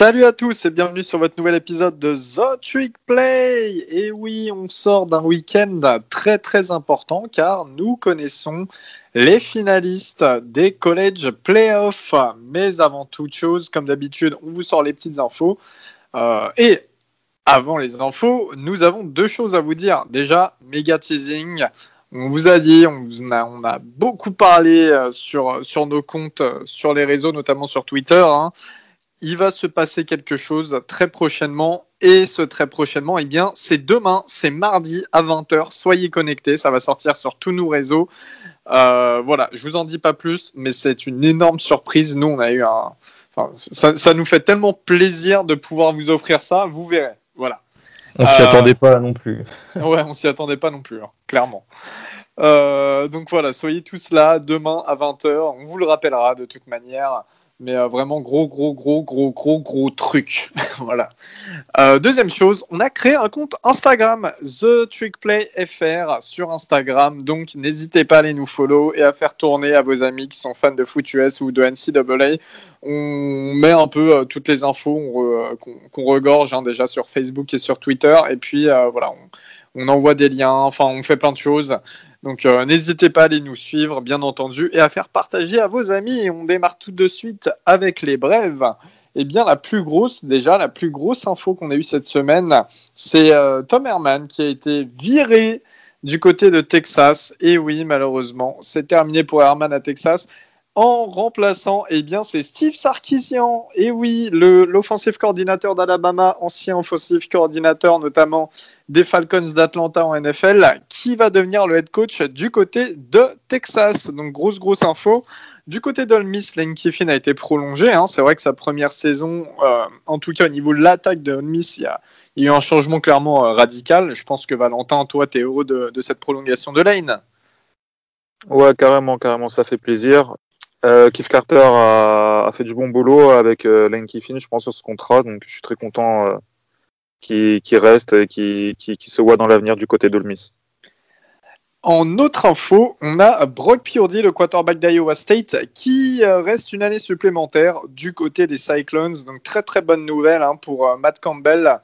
Salut à tous et bienvenue sur votre nouvel épisode de The Trick Play. Et oui, on sort d'un week-end très très important car nous connaissons les finalistes des college playoffs. Mais avant toute chose, comme d'habitude, on vous sort les petites infos. Euh, et avant les infos, nous avons deux choses à vous dire. Déjà, méga teasing. On vous a dit, on, a, on a beaucoup parlé euh, sur, sur nos comptes, euh, sur les réseaux, notamment sur Twitter. Hein il va se passer quelque chose très prochainement. Et ce très prochainement, eh bien, c'est demain, c'est mardi à 20h. Soyez connectés, ça va sortir sur tous nos réseaux. Euh, voilà, je vous en dis pas plus, mais c'est une énorme surprise. Nous, on a eu un. Enfin, ça, nous fait tellement plaisir de pouvoir vous offrir ça. Vous verrez. Voilà. On s'y euh, attendait pas non plus. ouais, on s'y attendait pas non plus, hein, clairement. Euh, donc voilà, soyez tous là demain à 20h. On vous le rappellera de toute manière. Mais euh, vraiment gros, gros, gros, gros, gros, gros truc. voilà. Euh, deuxième chose, on a créé un compte Instagram, The Trick Play FR sur Instagram. Donc n'hésitez pas à aller nous follow et à faire tourner à vos amis qui sont fans de foot US ou de NCAA. On met un peu euh, toutes les infos qu'on regorge hein, déjà sur Facebook et sur Twitter. Et puis voilà, on envoie des liens, enfin on fait plein de choses. Donc euh, n'hésitez pas à aller nous suivre, bien entendu, et à faire partager à vos amis. on démarre tout de suite avec les brèves. Eh bien, la plus grosse, déjà, la plus grosse info qu'on a eue cette semaine, c'est euh, Tom Herman qui a été viré du côté de Texas. Et oui, malheureusement, c'est terminé pour Herman à Texas en remplaçant, eh bien, c'est Steve Sarkisian. Et oui, l'offensive coordinateur d'Alabama, ancien offensive coordinateur notamment des Falcons d'Atlanta en NFL, qui va devenir le head coach du côté de Texas. Donc, grosse, grosse info. Du côté d'Ole Miss, Lane Kiffin a été prolongé. Hein. C'est vrai que sa première saison, euh, en tout cas au niveau de l'attaque de il y a, eu un changement clairement euh, radical. Je pense que Valentin, toi, tu es heureux de, de cette prolongation de Lane? Ouais, carrément, carrément, ça fait plaisir. Euh, Keith Carter a, fait du bon boulot avec euh, Lane Kiffin, je pense, sur ce contrat. Donc, je suis très content euh, qu'il reste et qu'il se voit dans l'avenir du côté d'Olmis. En autre info, on a Brock Purdy, le quarterback d'Iowa State, qui reste une année supplémentaire du côté des Cyclones. Donc très très bonne nouvelle hein, pour Matt Campbell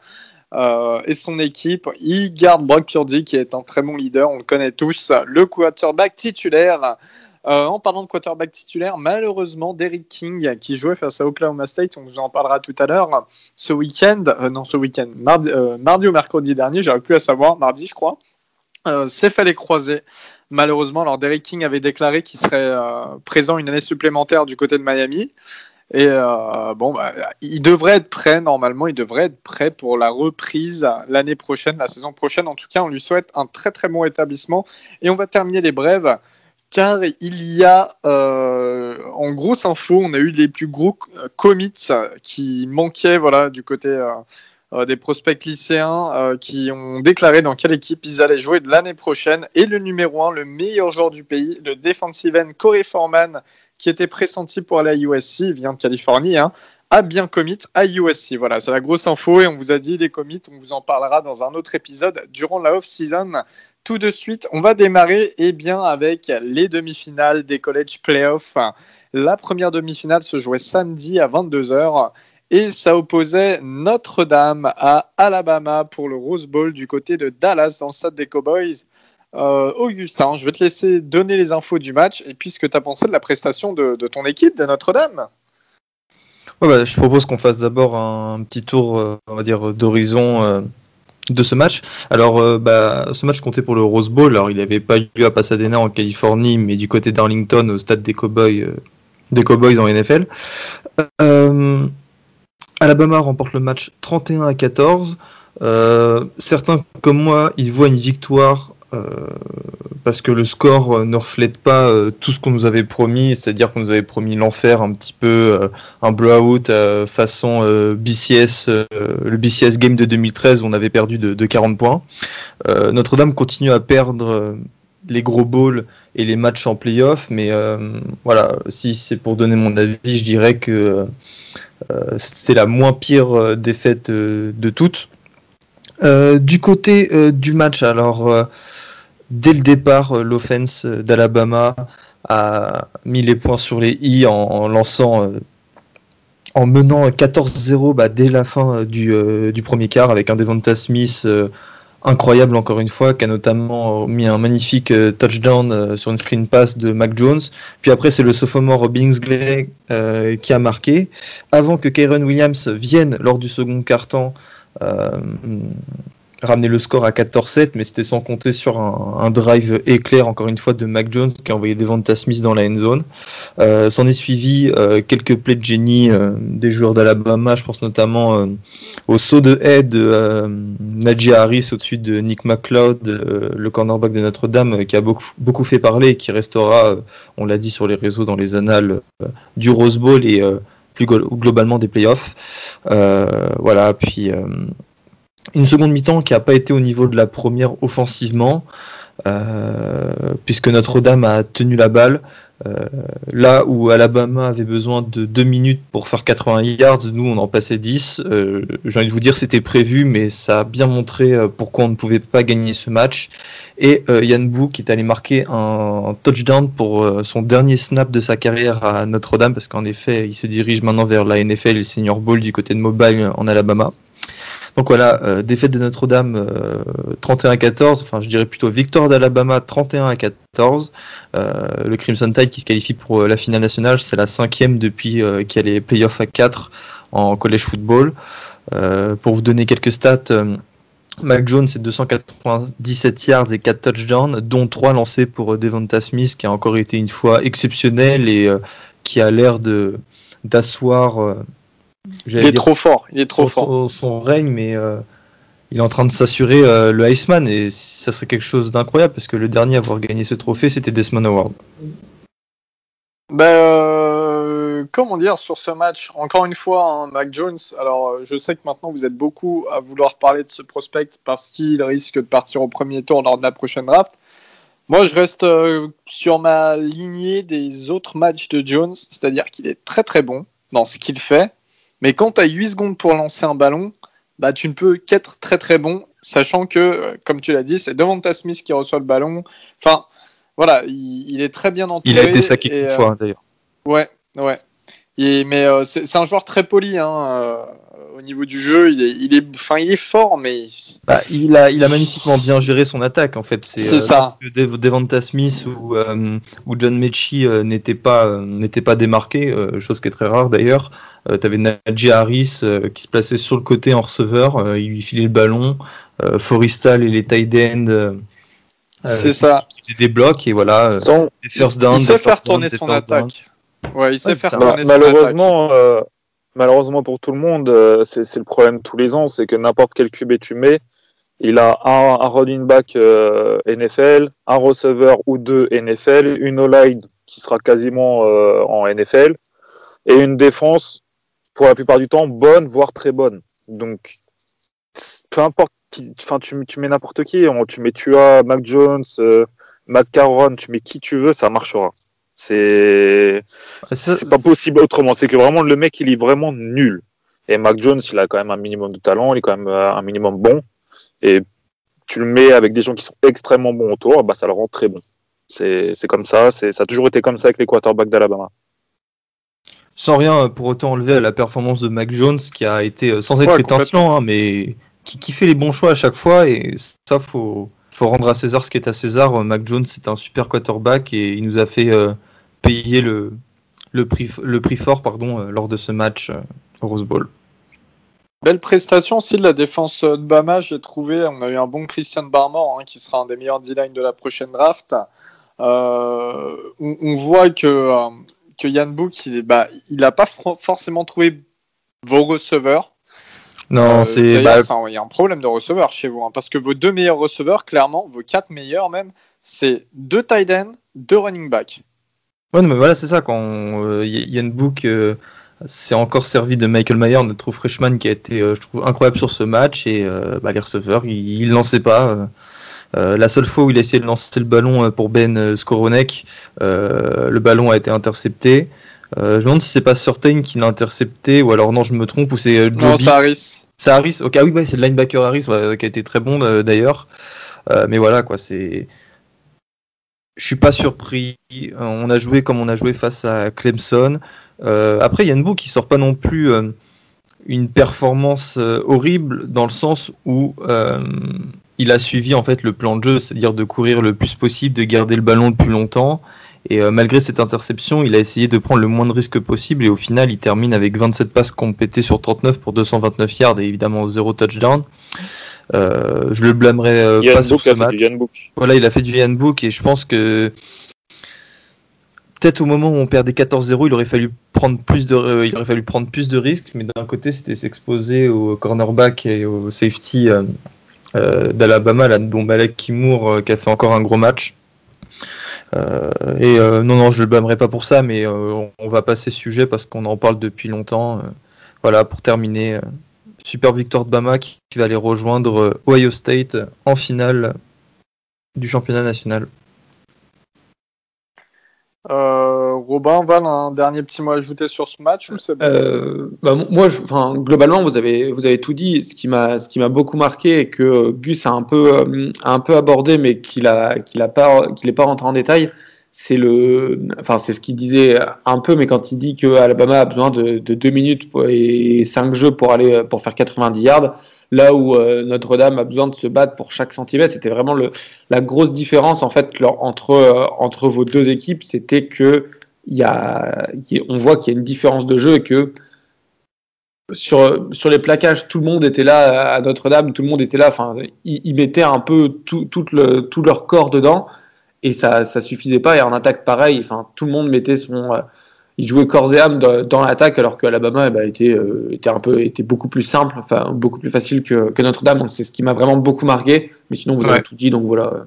et son équipe. Il garde Brock Purdy, qui est un très bon leader, on le connaît tous, le quarterback titulaire euh, en parlant de quarterback titulaire, malheureusement, Derrick King, qui jouait face à Oklahoma State, on vous en parlera tout à l'heure, ce week-end, euh, non, ce week-end, mardi, euh, ou mercredi dernier, j'aurais plus à savoir, mardi, je crois, s'est fait les croiser. Malheureusement, alors Derrick King avait déclaré qu'il serait présent une année supplémentaire du côté de Miami. Et bon, bah, il devrait être prêt normalement, il devrait être prêt pour la reprise l'année prochaine, la saison prochaine. En tout cas, on lui souhaite un très très bon établissement. Et on va terminer les brèves car il y a, euh, en grosse info, on a eu les plus gros euh, commits qui manquaient voilà, du côté euh, des prospects lycéens qui ont déclaré dans quelle équipe ils allaient jouer de l'année prochaine. Et le numéro 1, le meilleur joueur du pays, le defensive end Corey Foreman, qui était pressenti pour aller à USC, il vient de Californie, hein, a bien commit à USC. Voilà, c'est la grosse info et on vous a dit des commits, on vous en parlera dans un autre épisode durant la off-season tout de suite. On va démarrer eh bien, avec les demi-finales des college playoffs. La première demi-finale se jouait samedi à 22h et ça opposait Notre-Dame à Alabama pour le Rose Bowl du côté de Dallas dans le stade des Cowboys. Euh, Augustin, je vais te laisser donner les infos du match et puis ce que tu as pensé de la prestation de, ton équipe de Notre-Dame. Bah, je propose qu'on fasse d'abord un petit tour, euh, d'horizon euh, de ce match. Alors, euh, bah, ce match comptait pour le Rose Bowl. Alors, il n'avait pas lieu à Pasadena en Californie, mais du côté d'Arlington, au stade des Cowboys, euh, des Cowboys en NFL. Euh, Alabama remporte le match 31 à 14. certains comme moi, ils voient une victoire parce que le score euh, ne reflète pas euh, tout ce qu'on nous avait promis, c'est-à-dire qu'on nous avait promis l'enfer, un petit peu un blowout façon BCS, le BCS game de 2013 où on avait perdu de, 40 points. Notre-Dame continue à perdre les gros balls et les matchs en playoff, mais voilà, si c'est pour donner mon avis, je dirais que c'est la moins pire défaite de toutes. du côté du match, alors dès le départ, euh, l'offense euh, d'Alabama a mis les points sur les i en, lançant, euh, en menant 14-0 bah, dès la fin du, premier quart avec un Devonta Smith incroyable encore une fois, qui a notamment mis un magnifique touchdown sur une screen pass de Mac Jones. Puis après, c'est le sophomore Bingsley euh, qui a marqué. Avant que Kyron Williams vienne lors du second quart-temps ramener le score à 14-7, mais c'était sans compter sur un, drive éclair, encore une fois, de Mac Jones qui a envoyé Devonta Smith dans la end zone. Euh, S'en est suivi euh, quelques plays de génie euh, des joueurs d'Alabama, je pense notamment euh, au saut de head de Najee Harris au-dessus de Nick McLeod, le cornerback de Notre-Dame, qui a beaucoup, beaucoup fait parler et qui restera, on l'a dit sur les réseaux, dans les annales du Rose Bowl et plus globalement des playoffs. voilà, puis une seconde mi-temps qui n'a pas été au niveau de la première offensivement, euh, puisque Notre-Dame a tenu la balle. Euh, là où Alabama avait besoin de 2 minutes pour faire 80 yards, nous on en passait 10. Euh, j'ai envie de vous dire c'était prévu, mais ça a bien montré pourquoi on ne pouvait pas gagner ce match. Et Yann Bou qui est allé marquer un, touchdown pour son dernier snap de sa carrière à Notre-Dame, parce qu'en effet il se dirige maintenant vers la NFL et le Senior Bowl du côté de Mobile en Alabama. Donc voilà, euh, défaite de Notre-Dame 31 à 14, enfin je dirais plutôt victoire d'Alabama 31 à 14. Euh, le Crimson Tide qui se qualifie pour euh, la finale nationale, c'est la cinquième depuis qu'il y a les playoffs à 4 en college football. pour vous donner quelques stats, Mac Jones c'est 297 yards et 4 touchdowns, dont 3 lancés pour Devonta Smith qui a encore été une fois exceptionnel et qui a l'air de d'asseoir il est trop fort, il est trop son, fort. Son, règne, mais euh, il est en train de s'assurer euh, le Iceman et ça serait quelque chose d'incroyable parce que le dernier à avoir gagné ce trophée c'était Desmond Award. Ben, euh, comment dire sur ce match? Encore une fois, hein, Mac Jones. Alors, je sais que maintenant vous êtes beaucoup à vouloir parler de ce prospect parce qu'il risque de partir au premier tour lors de la prochaine draft. Moi, je reste sur ma lignée des autres matchs de Jones, c'est-à-dire qu'il est très très bon dans ce qu'il fait. Mais quand tu as 8 secondes pour lancer un ballon, bah, tu ne peux qu'être très très bon, sachant que, euh, comme tu l'as dit, c'est Devonta Smith qui reçoit le ballon. Enfin, voilà, il, est très bien entouré. Il a été saqué une fois, d'ailleurs. Ouais, ouais. mais euh, c'est un joueur très poli. Hein, euh, niveau du jeu, il est, il est, enfin, il est fort, mais bah, il a, il a magnifiquement bien géré son attaque. En fait, c'est ça. Parce que Devonta Smith ou, ou John Mechie n'étaient pas, n'étaient pas démarqués, chose qui est très rare d'ailleurs. Euh, tu avais Najee Harris euh, qui se plaçait sur le côté en receveur, euh, il lui filait le ballon. Forrestal et les tight ends. c'est ça. Qui des blocs et voilà. il sait faire tourner son attaque. Ouais, il sait faire tourner malheureusement, malheureusement pour tout le monde, c'est le problème tous les ans, c'est que n'importe quel QB tu mets, il a un, un running back NFL, un receveur ou deux NFL, une O-line qui sera quasiment en NFL, et une défense pour la plupart du temps bonne, voire très bonne. Donc, peu importe, enfin, tu, tu mets n'importe qui, tu mets Tua, Mac Jones, euh, Mac Caron, tu mets qui tu veux, ça marchera. C'est pas possible autrement. C'est que vraiment le mec, il est vraiment nul. Et Mac Jones, il a quand même un minimum de talent, il est quand même euh, un minimum bon. Et tu le mets avec des gens qui sont extrêmement bons autour, bah, ça le rend très bon. C'est comme ça, ça a toujours été comme ça avec les quarterbacks d'Alabama sans rien euh, pour autant enlever à la performance de Mac Jones, qui a été, euh, sans être étincelant, hein, mais qui, fait les bons choix à chaque fois. Et ça, faut, faut rendre à César ce qui est à César. Mac Jones, c'est un super quarterback et il nous a fait payer le, le, prix, le prix fort pardon, lors de ce match au Rose Bowl. Belle prestation aussi de la défense de Bama, j'ai trouvé. On a eu un bon Christian Barmore, hein, qui sera un des meilleurs D-line de la prochaine draft. on, voit que que Yann Book, il bah, n'a pas forcément trouvé vos receveurs. Non, euh, c'est. Bah, il y a un problème de receveurs chez vous, hein, parce que vos deux meilleurs receveurs, clairement, vos quatre meilleurs même, c'est deux tight ends, deux running back. Ouais, mais voilà, c'est ça. Quand euh, Yann Book euh, s'est encore servi de Michael Mayer, notre freshman, qui a été, je trouve, incroyable sur ce match, et bah, les receveurs, il ne lançait pas. Euh, la seule fois où il a essayé de lancer le ballon euh, pour Ben euh, Skoronek, le ballon a été intercepté. je me demande si c'est pas Certain qui l'a intercepté ou alors non, je me trompe ou c'est Joby. Non, c'est Harris. C'est Harris. Ok, ah oui, c'est le linebacker Harris qui a été très bon d'ailleurs. mais voilà quoi, c'est je suis pas surpris. On a joué comme on a joué face à Clemson. après, il y a Yann qui sort pas non plus une performance horrible dans le sens où il a suivi en fait le plan de jeu, c'est-à-dire de courir le plus possible, de garder le ballon le plus longtemps. Et euh, malgré cette interception, il a essayé de prendre le moins de risques possible et au final, il termine avec 27 passes complétées sur 39 pour 229 yards et évidemment zéro touchdown. Euh, je le blâmerai euh, pas sur ce match. Voilà, il a fait du handbook et je pense que peut-être au moment où on perdait 14-0, il aurait fallu prendre plus de, il aurait fallu prendre plus de risques, mais d'un côté, c'était s'exposer au cornerback et au safety euh, d'Alabama, là, dont Balek Kimour, euh, qui a fait encore un gros match. Euh, et non, non, je le blâmerai pas pour ça, mais on va passer ce sujet parce qu'on en parle depuis longtemps. voilà, pour terminer, super victoire de Bama qui, va aller rejoindre Ohio State en finale du championnat national. Robin, Val, un dernier petit mot à ajouter sur ce match euh, bah, Moi, globalement, vous avez, vous avez tout dit. Ce qui m'a, ce qui m'a beaucoup marqué et que Gus a un peu, euh, un peu abordé, mais qu'il a, qu'il a pas, qu'il n'est pas rentré en détail, c'est le, enfin, c'est ce qu'il disait un peu, mais quand il dit que Alabama a besoin de, de deux minutes et cinq jeux pour aller, pour faire 90 yards là où euh, Notre-Dame a besoin de se battre pour chaque centimètre. C'était vraiment le, la grosse différence en fait entre, entre vos deux équipes, c'était que y a, on voit qu'il y a une différence de jeu et que sur, sur les plaquages, tout le monde était là à Notre-Dame, tout le monde était là. Enfin, ils, mettaient un peu tout, tout, tout, leur corps dedans et ça ça suffisait pas. Et en attaque, pareil. Enfin, tout le monde mettait son. Il jouait corps et âme dans, l'attaque alors qu'Alabama eh ben, était, euh, était, un peu, était beaucoup plus simple, enfin, beaucoup plus facile que, que Notre-Dame. Donc, c'est ce qui m'a vraiment beaucoup marqué. Mais sinon, vous avez tout dit. Donc, voilà.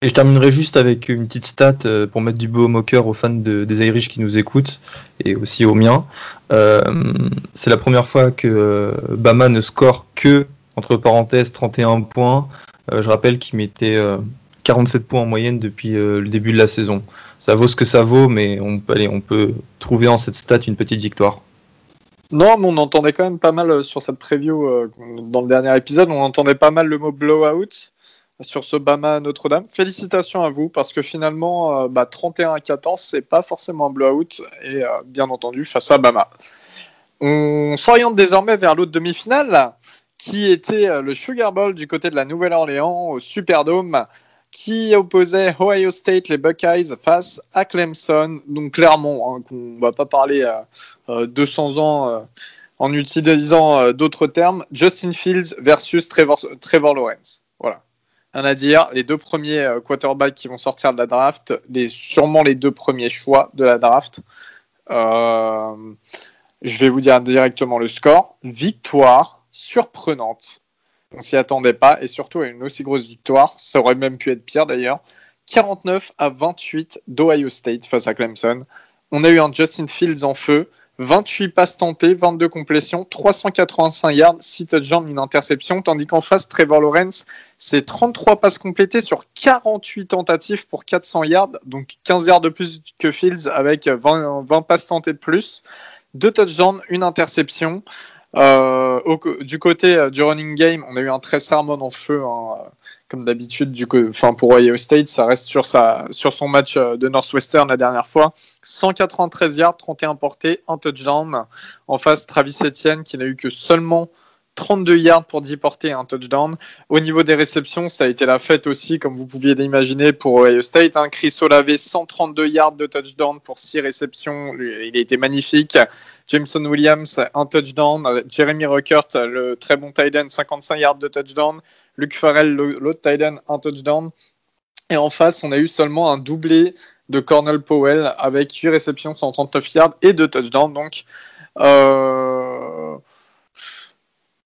Et je terminerai juste avec une petite stat euh, pour mettre du beau au cœur aux fans des Irish qui nous écoutent et aussi aux miens. Euh, c'est la première fois que Bama ne score que, entre parenthèses, 31 points. je rappelle qu'il mettait 47 points en moyenne depuis le début de la saison. Ça vaut ce que ça vaut, mais on, peut trouver en cette stat une petite victoire. Non, mais on entendait quand même pas mal sur cette preview dans le dernier épisode, on entendait pas mal le mot blowout sur ce Bama Notre-Dame. Félicitations à vous parce que finalement, 31 à 14, c'est pas forcément un blowout et euh, bien entendu face à Bama. On s'oriente désormais vers l'autre demi-finale qui était euh, le Sugar Bowl du côté de la Nouvelle-Orléans au Superdome qui opposait Ohio State, les Buckeyes, face à Clemson. Donc clairement, hein, qu'on va pas parler à euh, 200 ans en utilisant d'autres termes, Justin Fields versus Trevor, Lawrence. Voilà à dire. Les deux premiers euh, quarterbacks qui vont sortir de la draft, les, sûrement les deux premiers choix de la draft. Euh, je vais vous dire directement le score. Victoire surprenante. On s'y attendait pas et surtout à une aussi grosse victoire. Ça aurait même pu être pire d'ailleurs. 49 à 28 d'Ohio State face à Clemson. On a eu un Justin Fields en feu. 28 passes tentées, 22 complétions, 385 yards, 6 touchdowns, une interception, tandis qu'en face, Trevor Lawrence, c'est 33 passes complétées sur 48 tentatives pour 400 yards, donc 15 yards de plus que Fields avec 20, 20 passes tentées de plus, 2 touchdowns, une interception. Euh, du côté euh, du running game, on a eu un très sermon en feu, hein, comme d'habitude. Pour Ohio State, ça reste sur sa, sur son match euh, de Northwestern la dernière fois. 193 yards, 31 portées, un touchdown. En face, Travis Etienne qui n'a eu que seulement 32 yards pour 10 portées et un touchdown. Au niveau des réceptions, ça a été la fête aussi, comme vous pouviez l'imaginer, pour Ohio State. Hein. Chris Olave, 132 yards de touchdown pour 6 réceptions. Il a été magnifique. Jameson Williams, un touchdown. Jeremy Ruckert, le très bon tight end, 55 yards de touchdown. Luke Farrell, l'autre tight end, un touchdown. Et en face, on a eu seulement un doublé de Cornell Powell avec 8 réceptions, 139 yards et 2 touchdowns. Donc, euh,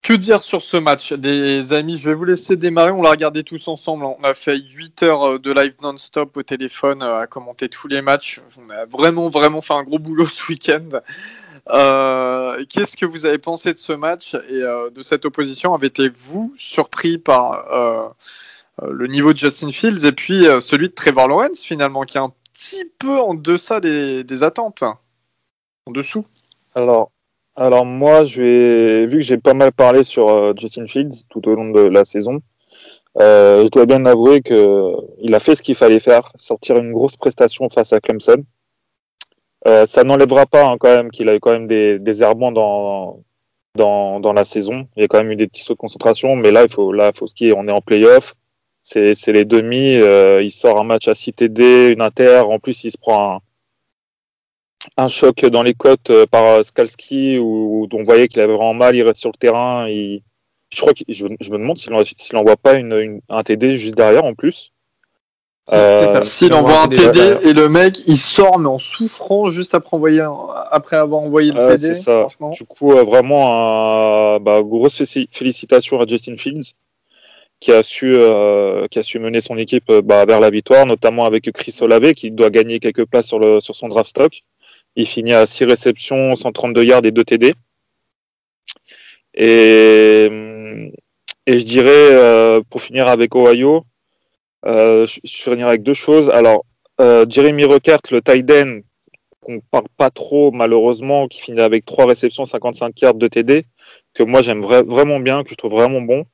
que dire sur ce match, les amis? Je vais vous laisser démarrer. On l'a regardé tous ensemble. On a fait 8 heures euh, de live non-stop au téléphone euh, à commenter tous les matchs. On a vraiment, vraiment fait un gros boulot ce week-end. Euh, qu'est-ce que vous avez pensé de ce match? Et de cette opposition? Avez-vous surpris par le niveau de Justin Fields et puis celui de Trevor Lawrence finalement, qui est un petit peu en deçà des, des attentes? En dessous? Alors, alors moi, je vu que j'ai pas mal parlé sur euh, Justin Fields tout au long de la saison, je dois bien avouer qu'il a fait ce qu'il fallait faire, sortir une grosse prestation face à Clemson. ça n'enlèvera pas hein, quand même qu'il a eu quand même des, des dans, dans, dans, la saison. Il y a quand même eu des petits sauts de concentration, mais là, il faut, là, faut skier. On est en playoff, c'est les demi. il sort un match à 6 TD, une inter. En plus, il se prend un, un choc dans les côtes euh, par euh, Skalski où, on voyait qu'il avait vraiment mal, il reste sur le terrain. Il... Je crois que je, me demande s'il n'envoie pas une, un TD juste derrière en plus. Euh, s'il envoie un TD et le mec il sort mais en souffrant juste après, envoyer après avoir envoyé le TD. Ça. Du coup, vraiment, bah, grosse félicitations à Justin Fields qui a su, qui a su mener son équipe bah, vers la victoire, notamment avec Chris Olave qui doit gagner quelques places sur, le, sur son draft stock. Il finit à 6 réceptions, 132 yards et 2 TD. Et, je dirais, euh, pour finir avec Ohio, euh, je, vais finir avec deux choses. Alors, euh, Jeremy Ruckert, le tight end, qu'on parle pas trop malheureusement, qui finit avec 3 réceptions, 55 yards, de TD, que moi j'aime vraiment bien, que je trouve vraiment bon.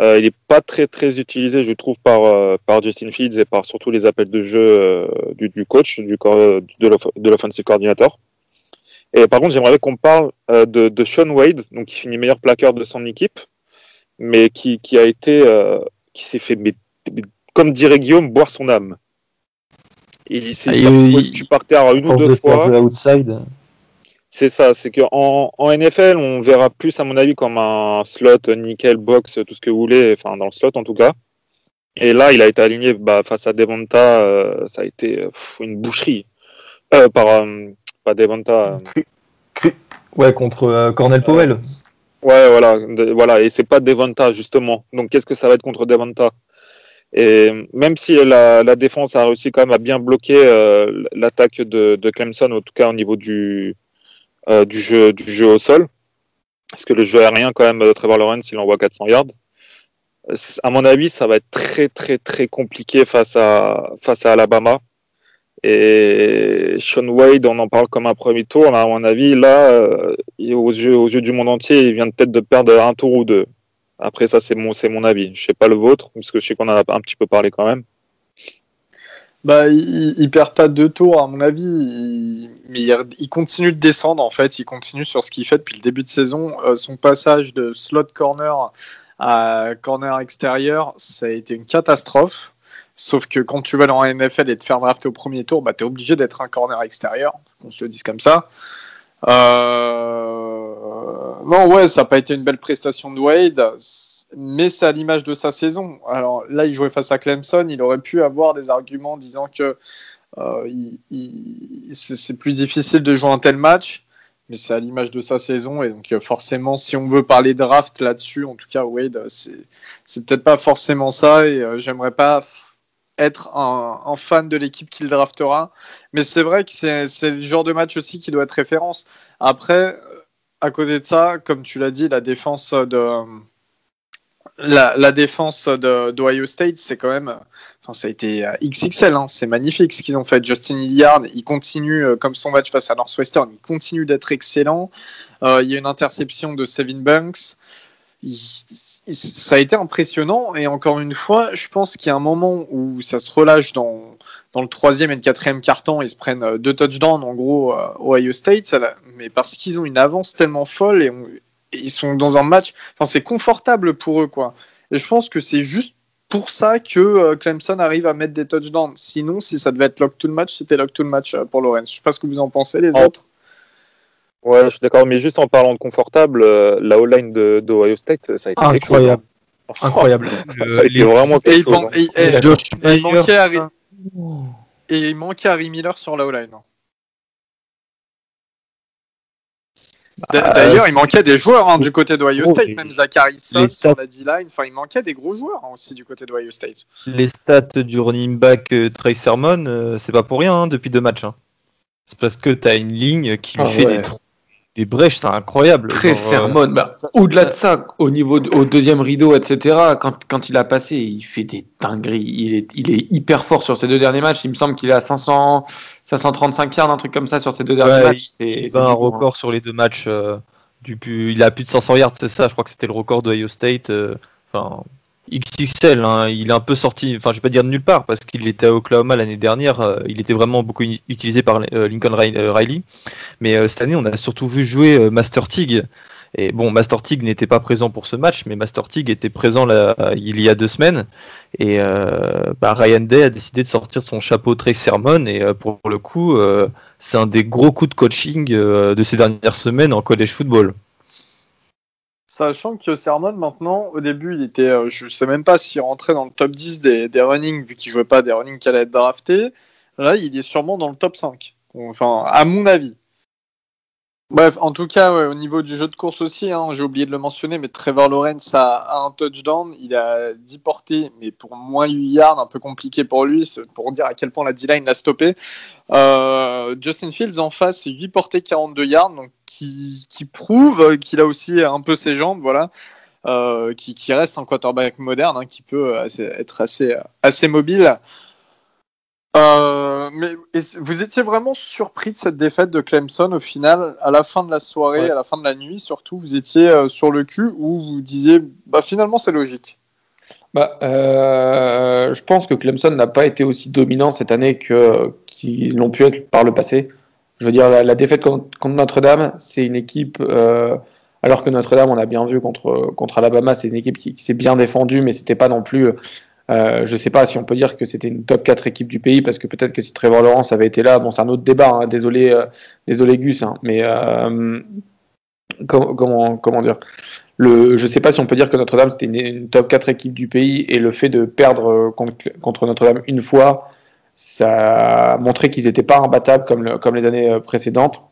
Euh, il n'est pas très très utilisé, je trouve, par, euh, par Justin Fields et par surtout les appels de jeu euh, du, du, coach, du, de l'offensive coordinator. Et par contre, j'aimerais qu'on parle de, de, Sean Wade, donc qui finit meilleur plaqueur de son équipe, mais qui, qui a été, qui s'est fait, comme dirait Guillaume, boire son âme. Il, ah, il, tu partais à une ou deux fois. C'est ça, c'est qu'en en NFL, on verra plus, à mon avis, comme un slot, nickel, box, tout ce que vous voulez, enfin dans le slot en tout cas. Et là, il a été aligné bah, face à Devonta, euh, ça a été une boucherie. Euh, par, euh, pas Devonta. Ouais, contre Cornel Powell. ouais, voilà, voilà, et c'est pas Devonta justement. Donc qu'est-ce que ça va être contre Devonta? Et même si la, la, défense a réussi quand même à bien bloquer l'attaque de, de, Clemson, en tout cas au niveau du, euh, du, jeu, du jeu au sol. Parce que le jeu aérien, quand même, Trevor Lawrence, il envoie 400 yards. À mon avis, ça va être très, très, très compliqué face à, face à Alabama. Et Sean Wade, on en parle comme un premier tour. À mon avis, là, euh, aux, yeux, aux yeux du monde entier, il vient peut-être de perdre un tour ou deux. Après, ça, c'est mon, mon avis. Je sais pas le vôtre, parce que je sais qu'on en a un petit peu parlé quand même. Bah, il, perd pas deux tours, à mon avis, mais il, continue de descendre, en fait. Il continue sur ce qu'il fait depuis le début de saison. Euh, son passage de slot corner à corner extérieur, ça a été une catastrophe. Sauf que quand tu vas dans la NFL et te faire drafter au premier tour, bah, tu es obligé d'être un corner extérieur, qu'on se le dise comme ça. Euh... Non, ouais, ça n'a pas été une belle prestation de Wade mais c'est à l'image de sa saison. Alors là, il jouait face à Clemson, il aurait pu avoir des arguments disant que euh, c'est plus difficile de jouer un tel match, mais c'est à l'image de sa saison. Et donc, euh, forcément, si on veut parler draft là-dessus, en tout cas, Wade, c'est peut-être pas forcément ça. Et euh, j'aimerais pas être un, fan de l'équipe qu'il draftera. Mais c'est vrai que c'est le genre de match aussi qui doit être référence. Après, à côté de ça, comme tu l'as dit, la défense de la, défense d'Ohio State, c'est quand même. Enfin, ça a été euh, XXL, hein, c'est magnifique ce qu'ils ont fait. Justin Hilliard, il continue, euh, comme son match face à Northwestern, il continue d'être excellent. Euh, il y a une interception de Sevin Banks. ça a été impressionnant et encore une fois, je pense qu'il y a un moment où ça se relâche dans, dans le troisième et le quatrième carton, ils se prennent deux touchdowns en gros Ohio State, mais parce qu'ils ont une avance tellement folle et ils sont dans un match. Enfin, c'est confortable pour eux, quoi. Et je pense que c'est juste pour ça que euh, Clemson arrive à mettre des touchdowns. Sinon, si ça devait être lock to the match, c'était lock to the match euh, pour Lawrence. Je sais pas ce que vous en pensez, les autres. Ouais, je suis d'accord, mais juste en parlant de confortable, euh, la O-line de, Ohio State, ça a été incroyable. Incroyable. ça a été vraiment et, il, hein. manquait Harry... et il manquait Harry Miller sur la O-line. Hein. Bah, d'ailleurs, il manquait des joueurs hein, du côté d'Ohio State, même Zachary Sauce sur la D-line. Enfin, il manquait des gros joueurs hein, aussi du côté d'Ohio State. Les stats du running back euh, Trey Sermon, euh, c'est pas pour rien hein, depuis deux matchs. C'est parce que tu as une ligne qui lui ah fait des trous des brèches, c'est incroyable. Très Sermon. Bah, au-delà de ça, au niveau au deuxième rideau, etc., quand, quand, il a passé, il fait des dingueries. Il est, il est hyper fort sur ses deux derniers matchs. Il me semble qu'il est à 500, 535 yards, un truc comme ça sur ses deux derniers matchs. C'est un record sur les deux matchs. Euh, du, il a plus de 500 yards, c'est ça. Je crois que c'était le record de Ohio State. Euh, enfin, XXL. Hein. Il est un peu sorti, enfin je vais pas dire de nulle part parce qu'il était à Oklahoma l'année dernière. Euh, il était vraiment beaucoup utilisé par Lincoln Riley. Mais cette année, on a surtout vu jouer Master Tig. Et bon, Master Tig n'était pas présent pour ce match, mais Master Tig était présent il y a deux semaines. Et bah, Ryan Day a décidé de sortir son chapeau très Sermon. Et pour le coup, c'est un des gros coups de coaching de ces dernières semaines en college football. Sachant que Sermon, maintenant, au début, il était, euh, je sais même pas s'il rentrait dans le top 10 des, running, vu qu'il jouait pas des running qui allaient être draftés. Là, il est sûrement dans le top 5. Enfin, à mon avis. Bref, en tout cas, au niveau du jeu de course aussi, hein, j'ai oublié de le mentionner, mais Trevor Lawrence a, un touchdown, il a 10 portées, mais pour moins 8 yards, un peu compliqué pour lui, pour dire à quel point la D-line l'a stoppé. Euh, Justin Fields en face, 8 portées, 42 yards, donc qui, prouve qu'il a aussi un peu ses jambes, voilà. Euh, qui, reste un quarterback moderne, hein, qui peut être assez, assez mobile. Euh, mais vous étiez vraiment surpris de cette défaite de Clemson au final, à la fin de la soirée, à la fin de la nuit surtout, vous étiez euh, sur le cul ou vous disiez bah finalement c'est logique? Bah, euh, je pense que Clemson n'a pas été aussi dominant cette année que qu'ils l'ont pu être par le passé. Je veux dire la, défaite contre, Notre-Dame, c'est une équipe. alors que Notre-Dame, on a bien vu contre contre Alabama, c'est une équipe qui, qui s'est bien défendue, mais c'était pas non plus euh, je ne sais pas si on peut dire que c'était une top 4 équipe du pays, parce que peut-être que si Trevor Lawrence avait été là, bon, c'est un autre débat, hein, désolé, euh, désolé Gus, hein, mais euh, comment, comment dire? Le, je ne sais pas si on peut dire que Notre-Dame c'était une, top 4 équipe du pays et le fait de perdre contre, Notre-Dame une fois, ça a montré qu'ils n'étaient pas imbattables comme, les années précédentes.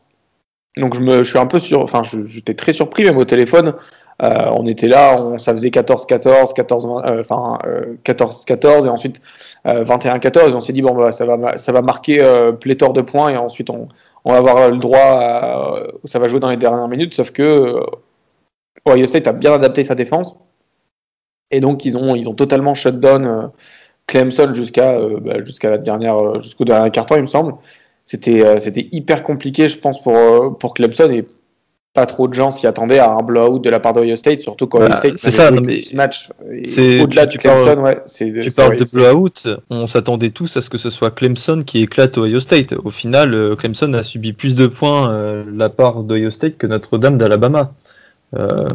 Donc je, me, je suis un peu sur, enfin j'étais très surpris même au téléphone euh, on était là, ça faisait 14-14, 14, euh, enfin 14-14 euh, et ensuite 21-14 et on s'est dit bon bah, ça va marquer pléthore de points et ensuite on, va avoir le droit à, ça va jouer dans les dernières minutes sauf que Ohio State a bien adapté sa défense. Et donc ils ont ils ont totalement shut down Clemson jusqu'à bah, jusqu'au dernier carton il me semble. C'était c'était hyper compliqué je pense pour pour Clemson et pas trop de gens s'y attendaient à un blowout de la part d'Ohio State, surtout quand bah, State c'est ça, match au-delà du Clemson, ouais, Tu parles de blowout, on s'attendait tous à ce que ce soit Clemson qui éclate Ohio State. Au final, euh, Clemson a subi plus de points euh, de la part d'Ohio State que Notre-Dame d'Alabama. Euh,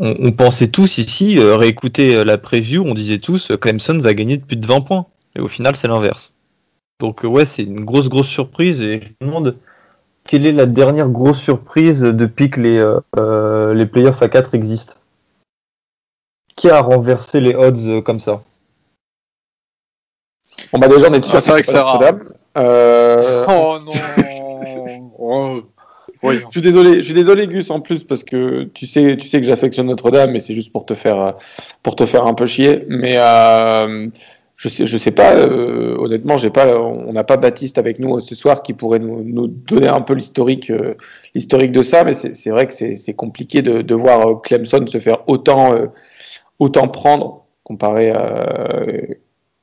on, pensait tous ici, réécouter la preview, on disait tous Clemson va gagner de plus de 20 points. Et au final, c'est l'inverse. Donc ouais, c'est une grosse grosse surprise et je me demande quelle est la dernière grosse surprise depuis que les, euh, euh, les playoffs à 4 existent? Qui a renversé les odds euh, comme ça? Bon bah déjà on est sûr ah, que c'est rare. Oh non oh. Je suis désolé, je suis désolé Gus en plus parce que tu sais, tu sais que j'affectionne Notre-Dame, mais c'est juste pour te faire, pour te faire un peu chier. Mais je sais, je sais pas. Euh, honnêtement, j'ai pas, on n'a pas Baptiste avec nous ce soir qui pourrait nous, donner un peu l'historique, euh, l'historique de ça. Mais c'est vrai que c'est compliqué de, voir euh, Clemson se faire autant, autant prendre comparé à,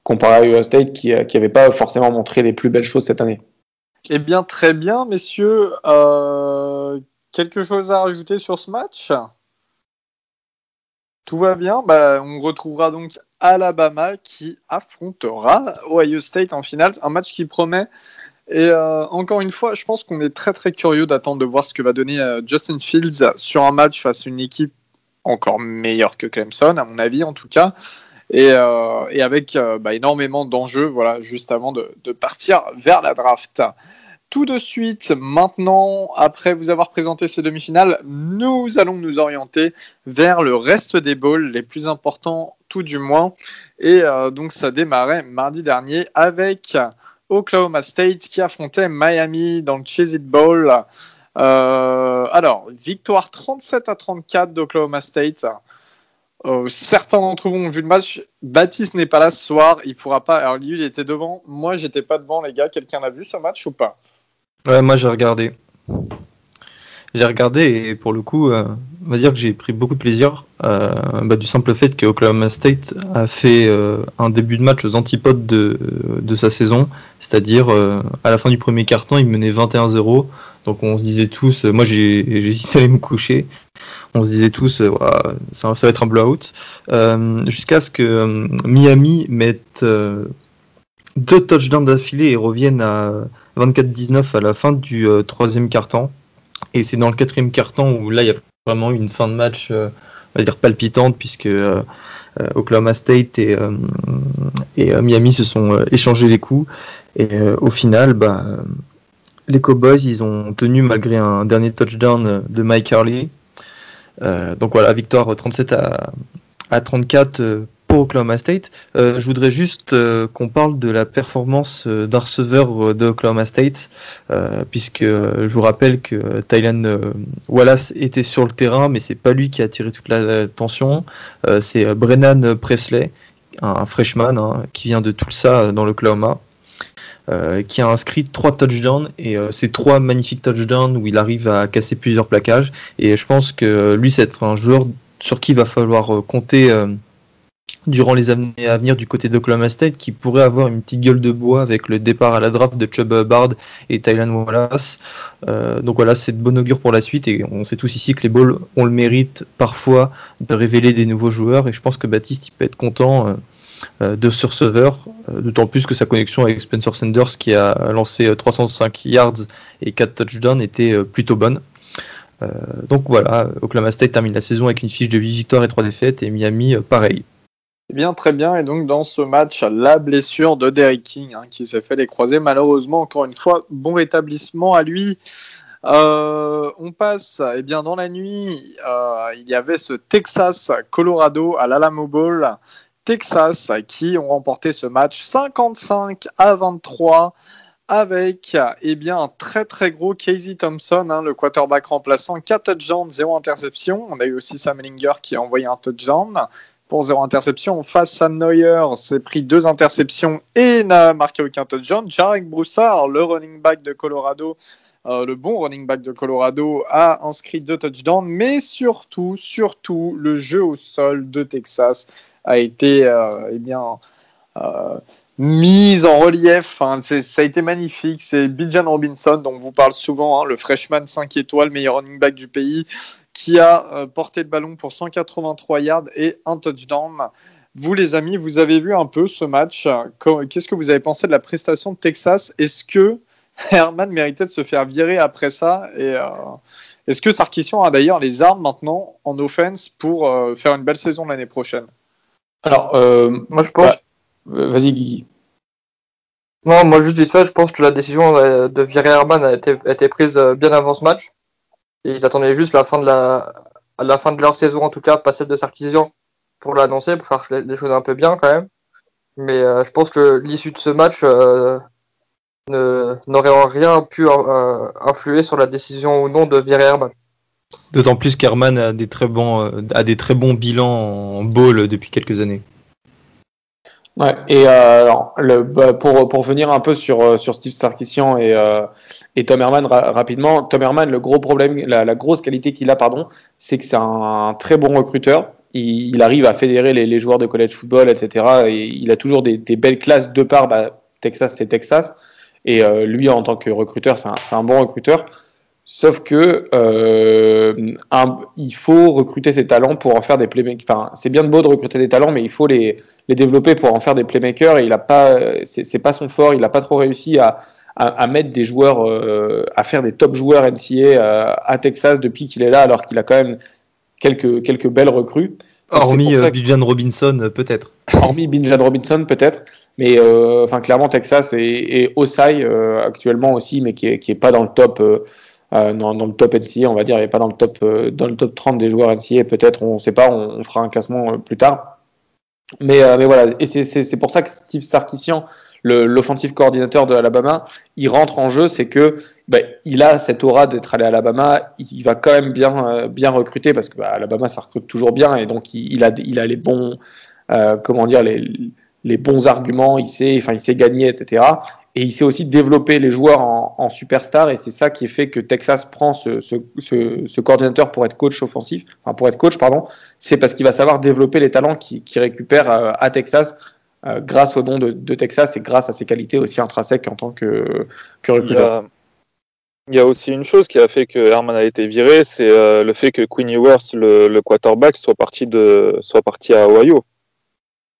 comparé à State qui n'avait pas forcément montré les plus belles choses cette année. Eh bien, très bien, messieurs. quelque chose à rajouter sur ce match? Tout va bien? Bah, on retrouvera donc Alabama qui affrontera Ohio State en finale. Un match qui promet. Et euh, encore une fois, je pense qu'on est très très curieux d'attendre de voir ce que va donner euh, Justin Fields sur un match face à une équipe encore meilleure que Clemson, à mon avis en tout cas. Et, euh, avec bah, énormément d'enjeux, voilà, juste avant de, de partir vers la draft tout de suite, maintenant, après vous avoir présenté ces demi-finales, nous allons nous orienter vers le reste des bowls, les plus importants tout du moins. Et euh, donc ça démarrait mardi dernier avec Oklahoma State qui affrontait Miami dans le It Bowl. Euh, alors, victoire 37 à 34 d'Oklahoma State. Euh, certains d'entre vous ont vu le match. Baptiste n'est pas là ce soir. Il pourra pas. Alors, lui, il était devant. Moi, j'étais pas devant, les gars. Quelqu'un a vu ce match ou pas? Ouais, moi j'ai regardé. j'ai regardé et pour le coup, euh, on va dire que j'ai pris beaucoup de plaisir euh, bah, du simple fait que Oklahoma State a fait euh, un début de match aux antipodes de, de sa saison, c'est-à-dire à la fin du premier quart-temps, il menait 21-0. Donc on se disait tous, moi j'ai hésité à aller me coucher, on se disait tous, ça, va être un blowout, jusqu'à ce que Miami mette deux touchdowns d'affilée et reviennent à 24-19 à la fin du euh, troisième quart-temps. Et c'est dans le quatrième quart-temps où là, il y a vraiment une fin de match, euh, on va dire, palpitante, puisque euh, Oklahoma State et, Miami se sont échangés les coups. Et au final, bah, les Cowboys, ils ont tenu malgré un dernier touchdown de Mike Harley. donc voilà, victoire 37 à, à 34 Oklahoma State. Euh, je voudrais juste euh, qu'on parle de la performance euh, d'un receveur de Oklahoma State, puisque je vous rappelle que Tylan Wallace était sur le terrain, mais c'est pas lui qui a attiré toute l'attention. c'est Brennan Presley, un, freshman hein, qui vient de Tulsa dans l'Oklahoma. qui a inscrit trois touchdowns et ces trois magnifiques touchdowns où il arrive à casser plusieurs plaquages et je pense que lui c'est un joueur sur qui il va falloir compter durant les années à venir du côté d'Oklahoma State qui pourrait avoir une petite gueule de bois avec le départ à la draft de Chubb Bard et Tylan Wallace. Euh, donc voilà, c'est de bon augure pour la suite et on sait tous ici que les Balls ont le mérite parfois de révéler des nouveaux joueurs et je pense que Baptiste il peut être content euh, euh, de ce receveur, d'autant plus que sa connexion avec Spencer Sanders qui a lancé 305 yards et 4 touchdowns était plutôt bonne. donc voilà, Oklahoma State termine la saison avec une fiche de 8 victoires et 3 défaites et Miami pareil. Eh bien, très bien. Et donc, dans ce match, la blessure de Derrick King, hein, qui s'est fait les croiser. Malheureusement, encore une fois, bon rétablissement à lui. Euh, on passe, eh bien, dans la nuit, euh, il y avait ce Texas-Colorado à l'Alamo Bowl. Texas qui ont remporté ce match 55 à 23 avec eh bien, un très très gros Casey Thompson, hein, le quarterback remplaçant, 4 touchdowns, 0 interception. On a eu aussi Sam Ellinger qui a envoyé un touchdown pour zéro interception. Face, Sam Neuer s'est pris deux interceptions et n'a marqué aucun touchdown. Jarek Broussard, le running back de Colorado, euh, le bon running back de Colorado, a inscrit deux touchdowns. Mais surtout, surtout, le jeu au sol de Texas a été euh, eh bien, euh, mis en relief. Hein. Ça a été magnifique. C'est Bijan Robinson, dont on vous parle souvent, hein, le freshman 5 étoiles, meilleur running back du pays qui a euh, porté le ballon pour 183 yards et un touchdown. Vous, les amis, vous avez vu un peu ce match. Qu'est-ce que vous avez pensé de la prestation de Texas? Est-ce que Herman méritait de se faire virer après ça? Et euh, est-ce que Sarkisian a d'ailleurs les armes maintenant en offense pour euh, faire une belle saison l'année prochaine? Alors, moi je pense. Vas-y, Guigui. Non, moi juste vite fait, je pense que la décision de virer Herman a été, a été prise bien avant ce match ils attendaient juste la fin de la, la fin de leur saison, en tout cas, pas celle de Sarkisian, pour l'annoncer, pour faire les choses un peu bien quand même. Mais euh, je pense que l'issue de ce match euh, n'aurait en rien pu euh, influer sur la décision ou non de virer Herman. D'autant plus qu'Herman a des très bons, a des très bons bilans en ball depuis quelques années. Ouais, et euh, bah, pour, pour venir un peu sur, euh, sur Steve Sarkisian et, euh, et Tom Herman rapidement, Tom Herman, le gros problème, la, grosse qualité qu'il a, pardon, c'est que c'est un, très bon recruteur. Il, arrive à fédérer les, joueurs de college football, etc. Et il a toujours des, des belles classes de part. Bah, Texas, c'est Texas. Et euh, lui, en tant que recruteur, c'est un, un, bon recruteur. Sauf que euh, il faut recruter ses talents pour en faire des playmakers. Enfin, c'est bien de beau de recruter des talents, mais il faut les, les développer pour en faire des playmakers. Et il a pas, c'est pas son fort. Il n'a pas trop réussi à, à, à, mettre des joueurs, euh, à faire des top joueurs NCA euh, à Texas depuis qu'il est là, alors qu'il a quand même quelques quelques belles recrues. Hormis euh, Bijan Robinson, peut-être. Hormis Bijan Robinson, peut-être. Mais enfin, clairement, Texas et, et Osai actuellement aussi, mais qui est, qui est pas dans le top euh, dans, le top NCA, on va dire, n'est pas dans le top, euh, dans le top 30 des joueurs NCA, peut-être, on ne sait pas, on, fera un classement euh, plus tard. Mais, voilà, et c'est pour ça que Steve Sarkisian, l'offensive coordinateur de Alabama, il rentre en jeu, c'est que bah, il a cette aura d'être allé à Alabama, il va quand même bien, bien recruter parce que bah, ça recrute toujours bien et donc il, a, il a les bons, comment dire, les, les bons arguments, il sait, enfin il sait gagner, etc. Et il sait aussi développer les joueurs en, en superstars, et c'est ça qui fait que Texas prend ce, ce, ce, ce coordinateur pour être coach offensif, enfin pour être coach, pardon. C'est parce qu'il va savoir développer les talents qu'il qui récupère euh, à Texas euh, grâce au nom de, de, Texas et grâce à ses qualités aussi intrinsèques en tant que, que recruteur. Il y a aussi une chose qui a fait que Herman a été viré, c'est euh, le fait que Quinn Ewers, le, le, quarterback, soit parti, de, soit parti à Ohio.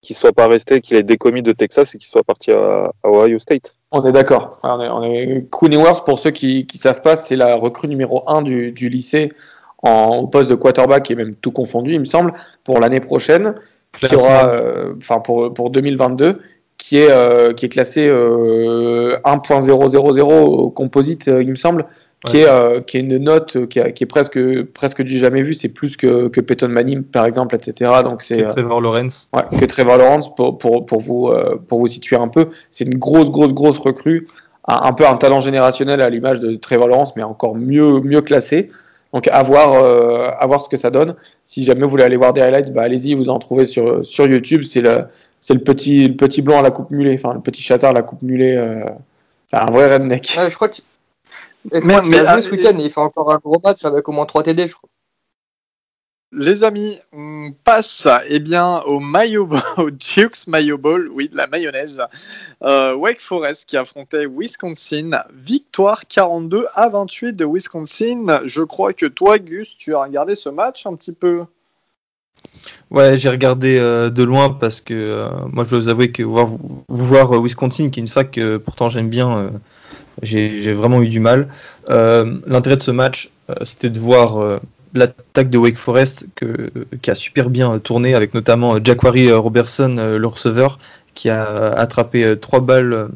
Qu'il soit pas resté, qu'il ait décommis de Texas et qu'il soit parti à, à, Ohio State. On est d'accord. On est, on pour ceux qui ne savent pas, c'est la recrue numéro 1 du, du lycée en, au poste de quarterback et même tout confondu, il me semble, pour l'année prochaine, qui aura, enfin euh, pour, pour 2022 qui est, euh, qui est classé euh, 1.000 au composite, euh, il me semble, qui, ouais. est, euh, qui est une note qui, a, qui, est presque, presque du jamais vu. C'est plus que, que Peyton Manning, par exemple, etc. Donc c'est Trevor Lawrence. Ouais, que Trevor Lawrence, pour, pour, pour, vous, pour vous situer un peu. C'est une grosse, grosse, grosse recrue. Un, un peu un talent générationnel à l'image de Trevor Lawrence, mais encore mieux, mieux classé. Donc à voir, euh, à voir ce que ça donne. Si jamais vous voulez aller voir des highlights, bah, allez-y, vous en trouvez sur, sur YouTube. C'est le, c'est le petit, le petit blanc à la coupe mulet, enfin le petit chatard à la coupe mulet, euh, enfin, un vrai redneck. Ouais, je crois qu'il mais, mais, a joué ce week-end, il fait encore un gros match avec au moins 3 TD, je crois. Les amis, on passe eh bien, au, mayo, au Dukes Mayo Bowl, oui, de la mayonnaise. Euh, Wake Forest qui affrontait Wisconsin. Victoire 42 à 28 de Wisconsin. Je crois que toi, Gus, tu as regardé ce match un petit peu. Ouais, j'ai regardé euh, de loin parce que euh, moi je dois vous avouer que voir, voir Wisconsin, qui est une fac que pourtant j'aime bien, euh, j'ai vraiment eu du mal. L'intérêt de ce match, c'était de voir l'attaque de Wake Forest qui a super bien tourné avec notamment Jacquari Robertson, le receveur, qui a attrapé trois balles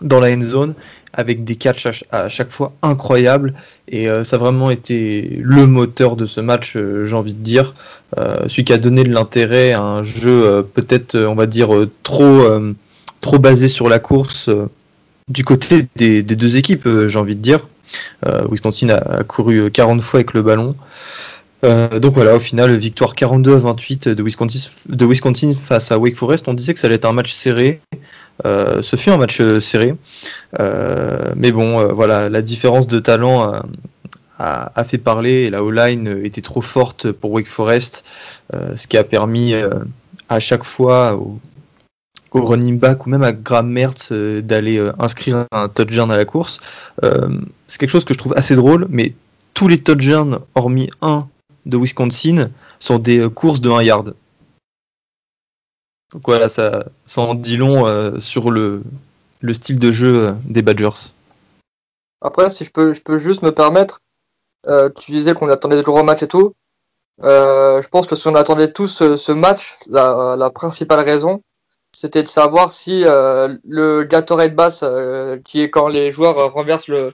dans la end zone avec des catchs à, chaque fois incroyables et euh, ça a vraiment été le moteur de ce match euh, j'ai envie de dire euh, celui qui a donné de l'intérêt à un jeu euh, peut-être on va dire trop trop basé sur la course du côté des, deux équipes j'ai envie de dire Wisconsin a, couru 40 fois avec le ballon donc voilà, au final, victoire 42 à 28 de Wisconsin, de Wisconsin face à Wake Forest. On disait que ça allait être un match serré. Euh, ce fut un match serré. Euh, mais bon, euh, voilà, la différence de talent a, a, fait parler la O-line était trop forte pour Wake Forest, ce qui a permis à chaque fois au, au, running back ou même à Graham Mertz d'aller inscrire un touchdown à la course. C'est quelque chose que je trouve assez drôle, mais tous les touchdowns, hormis un de Wisconsin, sont des courses de 1 yard. Donc voilà, ça, ça en dit long euh, sur le, le, style de jeu euh, des Badgers. Après, si je peux, je peux juste me permettre, euh, tu disais qu'on attendait le gros match et tout. je pense que si on attendait tous ce, ce match, la, la, principale raison, c'était de savoir si le Gatorade basse, qui est quand les joueurs renversent le,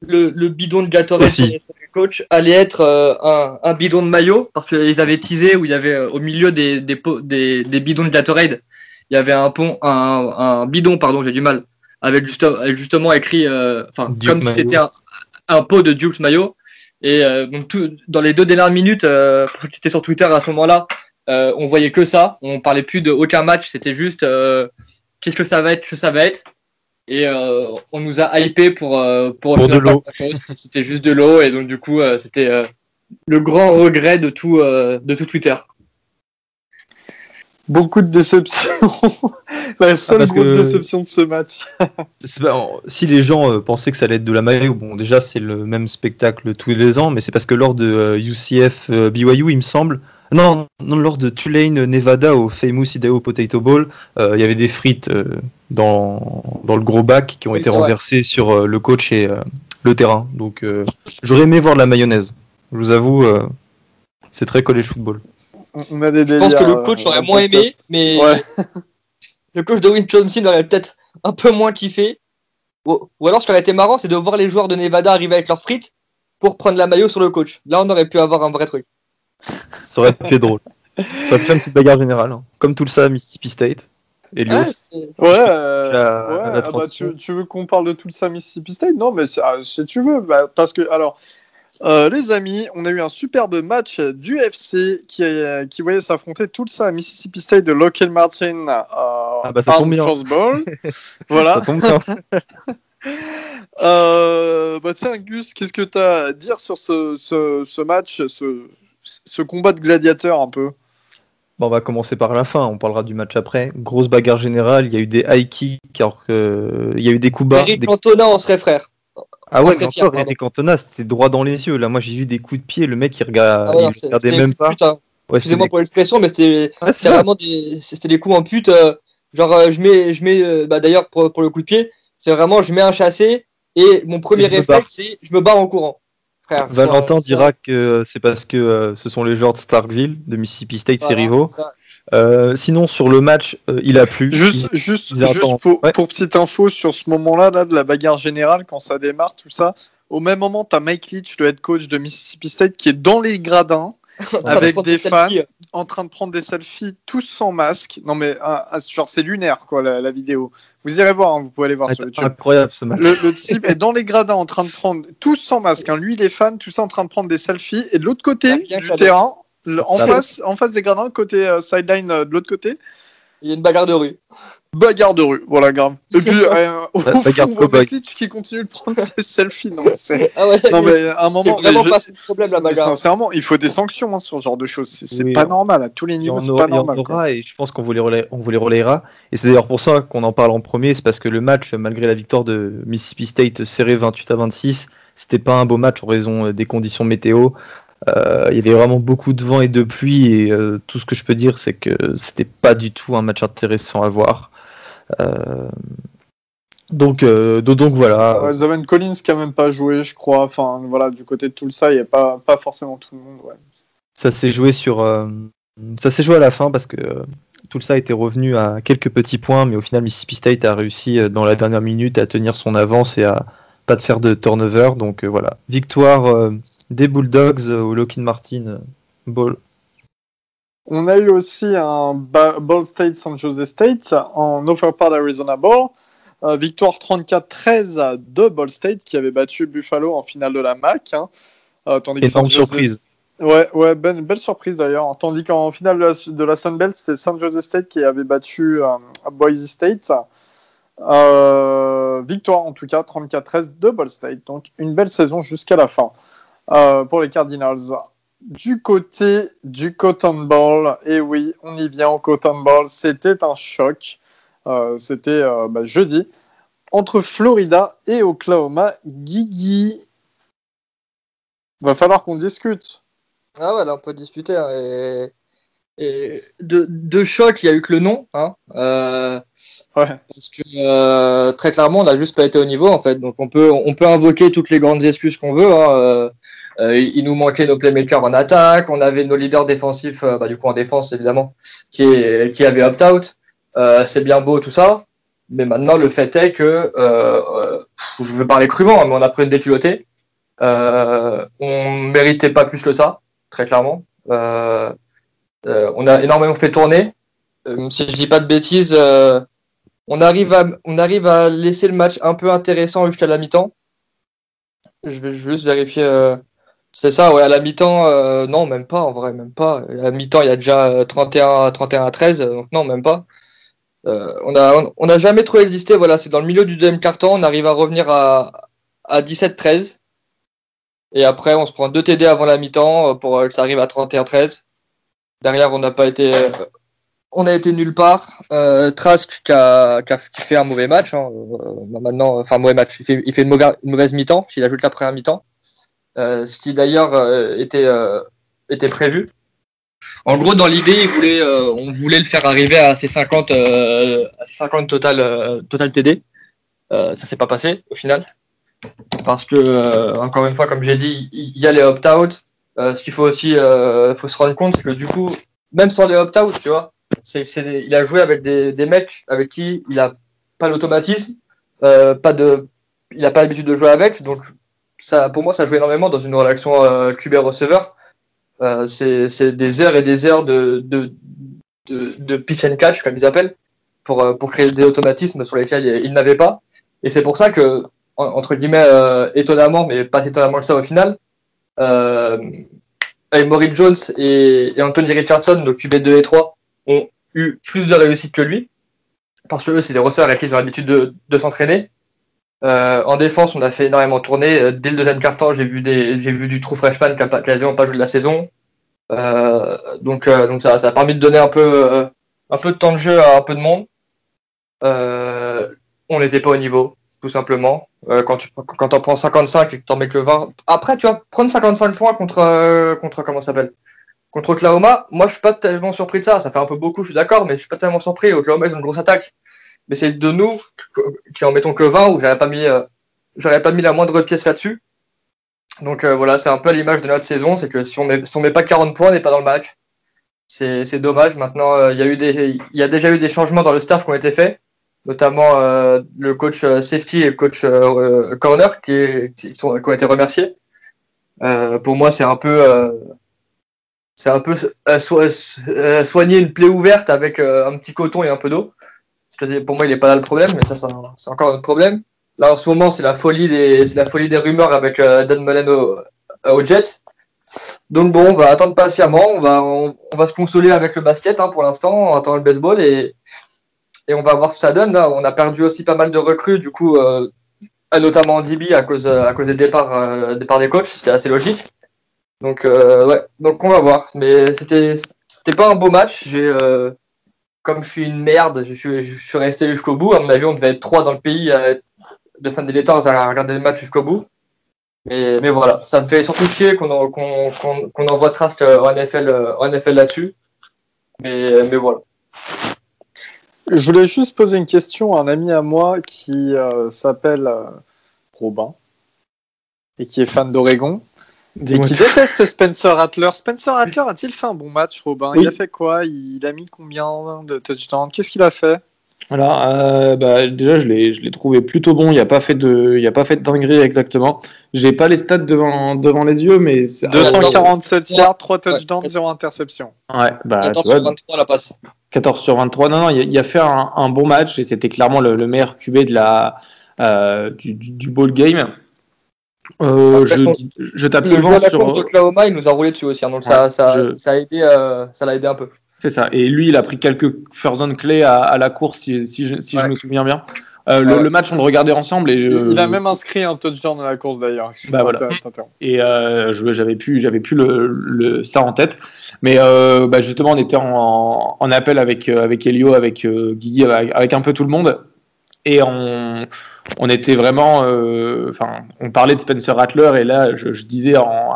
le, le bidon de Gatorade Aussi coach allait être euh, un, un, bidon de maillot parce qu'ils avaient teasé où il y avait euh, au milieu des, des, des, des, bidons de Gatorade, il y avait un, pont, un, un bidon, pardon, j'ai du mal, avec justement, justement écrit, euh, enfin, comme si c'était un, un, pot de Duke maillot. Et euh, donc, tout, dans les deux dernières minutes, euh, était sur Twitter à ce moment-là, on voyait que ça. On parlait plus de aucun match, c'était juste qu'est-ce que ça va être, que ça va être et euh, on nous a hypé pour euh, pour, pour de l'eau. C'était juste de l'eau et donc du coup euh, c'était euh, le grand regret de tout de tout Twitter. Beaucoup de déceptions. la seule ah, grosse que... déception de ce match. pas, si les gens pensaient que ça allait être de la maillot, bon déjà c'est le même spectacle tous les ans, mais c'est parce que lors de UCF BYU il me semble, non, non, lors de Tulane, Nevada, au Famous Idaho Potato Bowl, euh, il y avait des frites euh, dans, dans le gros bac qui ont oui, été renversées vrai. sur euh, le coach et le terrain. Donc, j'aurais aimé voir de la mayonnaise. Je vous avoue, c'est très college football. On a des Je pense que le coach aurait moins aimé, mais ouais. le coach de Win Johnson aurait peut-être un peu moins kiffé. Ou, ou alors, ce qui aurait été marrant, c'est de voir les joueurs de Nevada arriver avec leurs frites pour prendre la maillot sur le coach. Là, on aurait pu avoir un vrai truc. Ça aurait été drôle. Ça aurait fait une petite bagarre générale, hein. comme tout le ça à Mississippi State. Elios. Ouais, euh, la, ouais ah bah, tu, tu, veux qu'on parle de tout ça Mississippi State? Non, mais si tu veux, bah, parce que alors. Euh, les amis, on a eu un superbe match du FC qui, a- qui voyait s'affronter tout ça à Mississippi State de Lockheed Martin euh, Ah bah, ça tombe bien. Force Bowl. voilà. Ça tombe bien. Euh, bah tiens, Gus, qu'est-ce que tu as à dire sur ce, ce, ce match, ce, ce combat de gladiateurs un peu Bon, on va commencer par la fin, on parlera du match après. Grosse bagarre générale, il y a eu des high kicks, alors que... il y a eu des coups bas. Eric des- Cantona, on serait frères. Ah on ouais, serait mais encore. Eric Cantona, c'était droit dans les yeux. Là, moi, j'ai vu des coups de pied, le mec, il. Ah il regardait même pas. hein. Ouais, Excusez-moi des- pour l'expression, mais c'était Ouais, vraiment des, c'était des coups en pute. euh, genre, euh, je mets, je mets euh, bah, d'ailleurs, pour, pour le coup de pied, c'est vraiment, je mets un chassé et mon premier Et réflexe, c'est je me bats en courant. Frère, Valentin dira que c'est parce que euh, ce sont les joueurs de Starkville, de Mississippi State, ses rivaux. Euh, sinon, sur le match, euh, il a plu. Juste, Il- juste, ils attendent. juste pour, Ouais. pour petite info sur ce moment-là là, de la bagarre générale, quand ça démarre, tout ça, au même moment, tu as Mike Leach, le head coach de Mississippi State, qui est dans les gradins, avec des selfies. en train de prendre des selfies, tous sans masque. Non, mais genre, c'est lunaire, quoi, la, la vidéo. Vous irez voir, hein, vous pouvez aller voir Ah, sur YouTube. incroyable ce match. Le, le type est dans les gradins en train de prendre, tous sans masque, hein. lui, les fans, tout ça en train de prendre des selfies. Et de l'autre côté du terrain, le- en, face, en face des gradins, côté euh, sideline euh, de l'autre côté, Il y a une bagarre de rue. Bagarre de rue. Voilà, grave. Et puis, euh, au Bah, fond, on voit qui continue de prendre ses selfies. Non, Ah ouais, non, mais à un c'est moment, vraiment mais je- pas ce problème la mais bagarre. sincèrement, il faut des sanctions hein, sur ce genre de choses. C'est c'est Oui, pas on- normal. À tous les niveaux, c'est aura, pas il y en normal. quoi. aura, et je pense qu'on vous les, relais- on vous les relayera. Et c'est d'ailleurs pour ça qu'on en parle en premier, c'est parce que le match, malgré la victoire de Mississippi State serré 28 à 26, c'était pas un beau match en raison euh, des conditions météo. Euh, il y avait vraiment beaucoup de vent et de pluie, et euh, tout ce que je peux dire, c'est que c'était pas du tout un match intéressant à voir. Euh, donc, euh, donc, donc voilà. Ouais, Zaven Collins qui a même pas joué, je crois. Enfin, voilà, du côté de tout ça, il n'y a pas, pas forcément tout le monde. Ouais. Ça s'est joué sur. euh, ça s'est joué à la fin parce que euh, tout ça était revenu à quelques petits points, mais au final Mississippi State a réussi dans la dernière minute à tenir son avance et à pas de faire de turnover. Donc voilà, victoire des Bulldogs au Lockheed Martin Bowl. On a eu aussi un Ba- Ball State San Jose State en Overpart Arizona Bowl. Euh, victoire 34-13 de Ball State qui avait battu Buffalo en finale de la MAC. hein. Euh, tandis que Énorme San Jose- surprise. Ouais, ouais belle, belle surprise d'ailleurs. Tandis qu'en finale de la, de la Sun Belt, c'était San Jose State qui avait battu euh, Boise State. Euh, victoire en tout cas, 34-13 de Ball State. Donc une belle saison jusqu'à la fin pour les Cardinals. Du côté du Cotton Bowl, et oui, on y vient au Cotton Bowl, c'était un choc. Euh, c'était euh, bah, jeudi entre Florida et Oklahoma. Guigui, va falloir qu'on discute. Ah ouais, là on peut discuter. hein, et... et de, de choc, il y a eu que le nom. Hein, euh, Ouais. parce que très clairement, on n'a juste pas été au niveau en fait. Donc on peut, on peut invoquer toutes les grandes excuses qu'on veut. hein, euh, il nous manquait nos playmakers en attaque, on avait nos leaders défensifs, euh, bah, du coup en défense évidemment, qui, qui avaient opt-out. Euh, c'est bien beau tout ça, mais maintenant le fait est que, je veux parler crûment, hein, mais on a pris une déculottée. On méritait pas plus que ça, très clairement. On a énormément fait tourner. Si je dis pas de bêtises, on arrive à on arrive à laisser le match un peu intéressant jusqu'à la mi-temps. Je vais juste vérifier. C'est ça, ouais, à la mi-temps, euh, non, même pas, en vrai, même pas. À la mi-temps, il y a déjà euh, 31, 31 à 13, euh, donc non, même pas. On a, on, a jamais trop existé, voilà, c'est dans le milieu du deuxième carton, on arrive à revenir à, à 17-13. Et après, on se prend deux TD avant la mi-temps pour que ça arrive à 31-13. Derrière, on n'a pas été, on a été nulle part. Trask qui a, qui fait un mauvais match. hein, maintenant, enfin mauvais match. Il fait, il fait une mauvaise mi-temps. Il ajoute la première mi-temps, Euh, ce qui d'ailleurs euh, était, euh, était prévu. En gros, dans l'idée, on voulait le faire arriver à ses 50, euh, à ses 50 total, total TD. Ça s'est pas passé au final. Parce que, encore une fois, comme j'ai dit, il y a les opt-out. Ce qu'il faut aussi faut se rendre compte, c'est que du coup, même sans les opt-out, tu vois, c'est, c'est il a joué avec des, des mecs avec qui il a pas l'automatisme, il a pas l'habitude de jouer avec, donc ça, pour moi, ça joue énormément dans une relation euh, QB-receveur. Euh, c'est, des heures et des heures de, pitch and catch, comme ils appellent, pour, euh, pour créer des automatismes sur lesquels il, il n'avait pas. Et c'est pour ça que, en- entre guillemets, euh, étonnamment, mais pas étonnamment que ça au final, euh, Maurice Jones et, Anthony Richardson, donc QB2 et 3, ont eu plus de réussite que lui. Parce que eux, c'est des receveurs avec qui ils ont l'habitude de, s'entraîner. Euh, en défense, on a fait énormément tourner. Euh, dès le deuxième quart-temps, j'ai vu, du true freshman qui a quasiment pas joué de la saison. Euh, donc, ça, a permis de donner un peu, de temps de jeu à un peu de monde. on n'était pas au niveau, tout simplement. quand tu quand en prends 55 et que tu en mets que 20. Après, tu vas prendre 55 points contre, comment s'appelle? Contre Oklahoma, moi je suis pas tellement surpris de ça. Ça fait un peu beaucoup, je suis d'accord, mais je suis pas tellement surpris. Oklahoma, ils ont une grosse attaque. Mais c'est de nous qui en mettons que 20 où j'aurais pas mis, euh, j'aurais pas mis la moindre pièce là-dessus. Donc euh, voilà, c'est un peu l'image de notre saison, c'est que si on met, si on met pas 40 points, on n'est pas dans le match. C'est dommage. Maintenant, euh, il y a eu des, il y a déjà eu des changements dans le staff qui ont été faits, notamment le coach safety et le coach corner qui, sont, qui ont été remerciés. pour moi, c'est un peu c'est un peu soigner une plaie ouverte avec un petit coton et un peu d'eau. Pour moi, il n'est pas là le problème, mais ça, c'est encore un problème. Là, en ce moment, c'est la folie des, la folie des rumeurs avec Dan Mullen au, au, Jets. Donc bon, on va attendre patiemment. On va, on, va se consoler avec le basket hein, pour l'instant. On attend le baseball et, et on va voir ce que ça donne. On a perdu aussi pas mal de recrues, du coup, notamment en DB à cause, à cause des départs, départs des coachs. C'était assez logique. Donc, euh, ouais, donc on va voir. Mais c'était, c'était pas un beau match. Euh, comme je suis une merde, je suis, resté jusqu'au bout. À mon avis, on devait être trois dans le pays de fin des temps à regarder le match jusqu'au bout. Mais, mais voilà, ça me fait surtout chier qu'on, qu'on, qu'on, envoie Trask en NFL, en NFL là-dessus. Mais, mais voilà. Je voulais juste poser une question à un ami à moi qui euh, s'appelle Robin et qui est fan d'Oregon. Et qui déteste Spencer Rattler. Spencer Rattler a-t-il fait un bon match, Robin? Il a fait quoi? Il a mis combien de touchdowns? Qu'est-ce qu'il a fait? Alors, euh, bah, déjà, je l'ai, je l'ai trouvé plutôt bon. Il n'y a pas fait de, il a pas fait de dinguerie exactement. J'ai pas les stats devant, devant les yeux, mais 247 yards, 3 touchdowns, 0 interception. Ouais, bah, 14 sur 23 la passe. 14 sur 23. Non, non, il, a fait un, un, bon match et c'était clairement le, meilleur QB de la, euh, du, du, du ball game. Euh, je, je tape le la sur... course d'Oklahoma, il nous a roulé dessus aussi, hein, donc ça, ça, ça, a aidé, euh, ça l'a aidé un peu. C'est ça. Et lui, il a pris quelques first down clés à, à la course, si, si, je, si je, me souviens bien. Euh, le, le, match, on le regardait ensemble. Et je... Il a même inscrit un touchdown dans la course d'ailleurs. Bah, voilà. Et euh, j'avais plus, j'avais plus le, le, ça en tête. Mais euh, bah, justement, on était en, en appel avec avec Elio, avec Guigui, avec, avec, un peu tout le monde, et on on était vraiment, euh, enfin, on parlait de Spencer Rattler et là, je, disais en,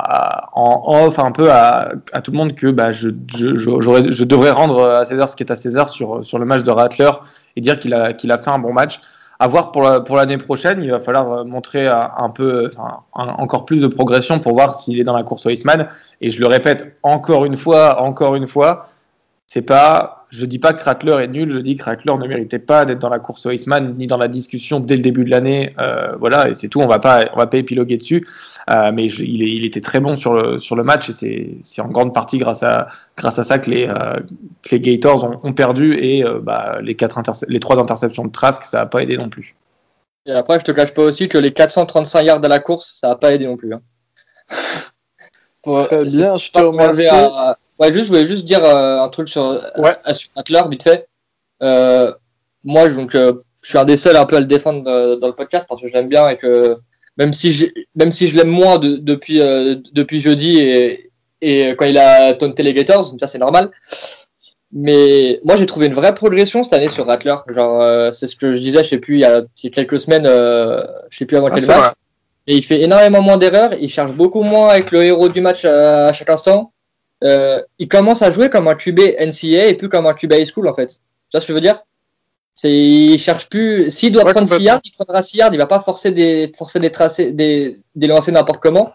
off un peu à, tout le monde que bah, je, je, devrais rendre à César ce qui est à César sur, sur le match de Rattler et dire qu'il a, a fait un bon match. À voir pour, pour l'année prochaine, il va falloir montrer un peu, encore plus de progression pour voir s'il est dans la course au. Et je le répète encore une fois, encore une fois, c'est pas, je dis pas que Rattler est nul, je dis que Rattler ne méritait pas d'être dans la course au Iceman ni dans la discussion dès le début de l'année. Euh, voilà, et c'est tout. On va pas, on va pas épiloguer dessus. Euh, mais il, est, il, était très bon sur le sur le match et c'est en grande partie grâce à grâce à ça que les euh, que les Gators ont, ont perdu et euh, bah, les quatre les trois interceptions de Trask, ça a pas aidé non plus. Et après, je te cache pas aussi que les 435 yards à la course, ça a pas aidé non plus. Hein. Très bien, je te remercie. Ouais, juste, je voulais juste dire euh, un truc sur, ouais. Euh, sur vite fait. Euh, moi, donc, je suis un des seuls un peu à le défendre dans le podcast parce que je l'aime bien et que même si je, même si je l'aime moins depuis, depuis jeudi et, et quand il a taunté les Gators, ça c'est normal. Mais moi j'ai trouvé une vraie progression cette année sur Rattler. Genre, c'est ce que je disais, je sais plus, il y a, quelques semaines, je sais plus avant ah, quel match. Et il fait énormément moins d'erreurs, il cherche beaucoup moins avec le héros du match à chaque instant. Euh, il commence à jouer comme un QB NCA et plus comme un QB high school en fait. Tu vois ce que je veux dire? C'est, il cherche plus. S'il doit prendre 6 yards, il prendra 6 yards. Il va pas forcer des, forcer des tracés, des, des lancer n'importe comment.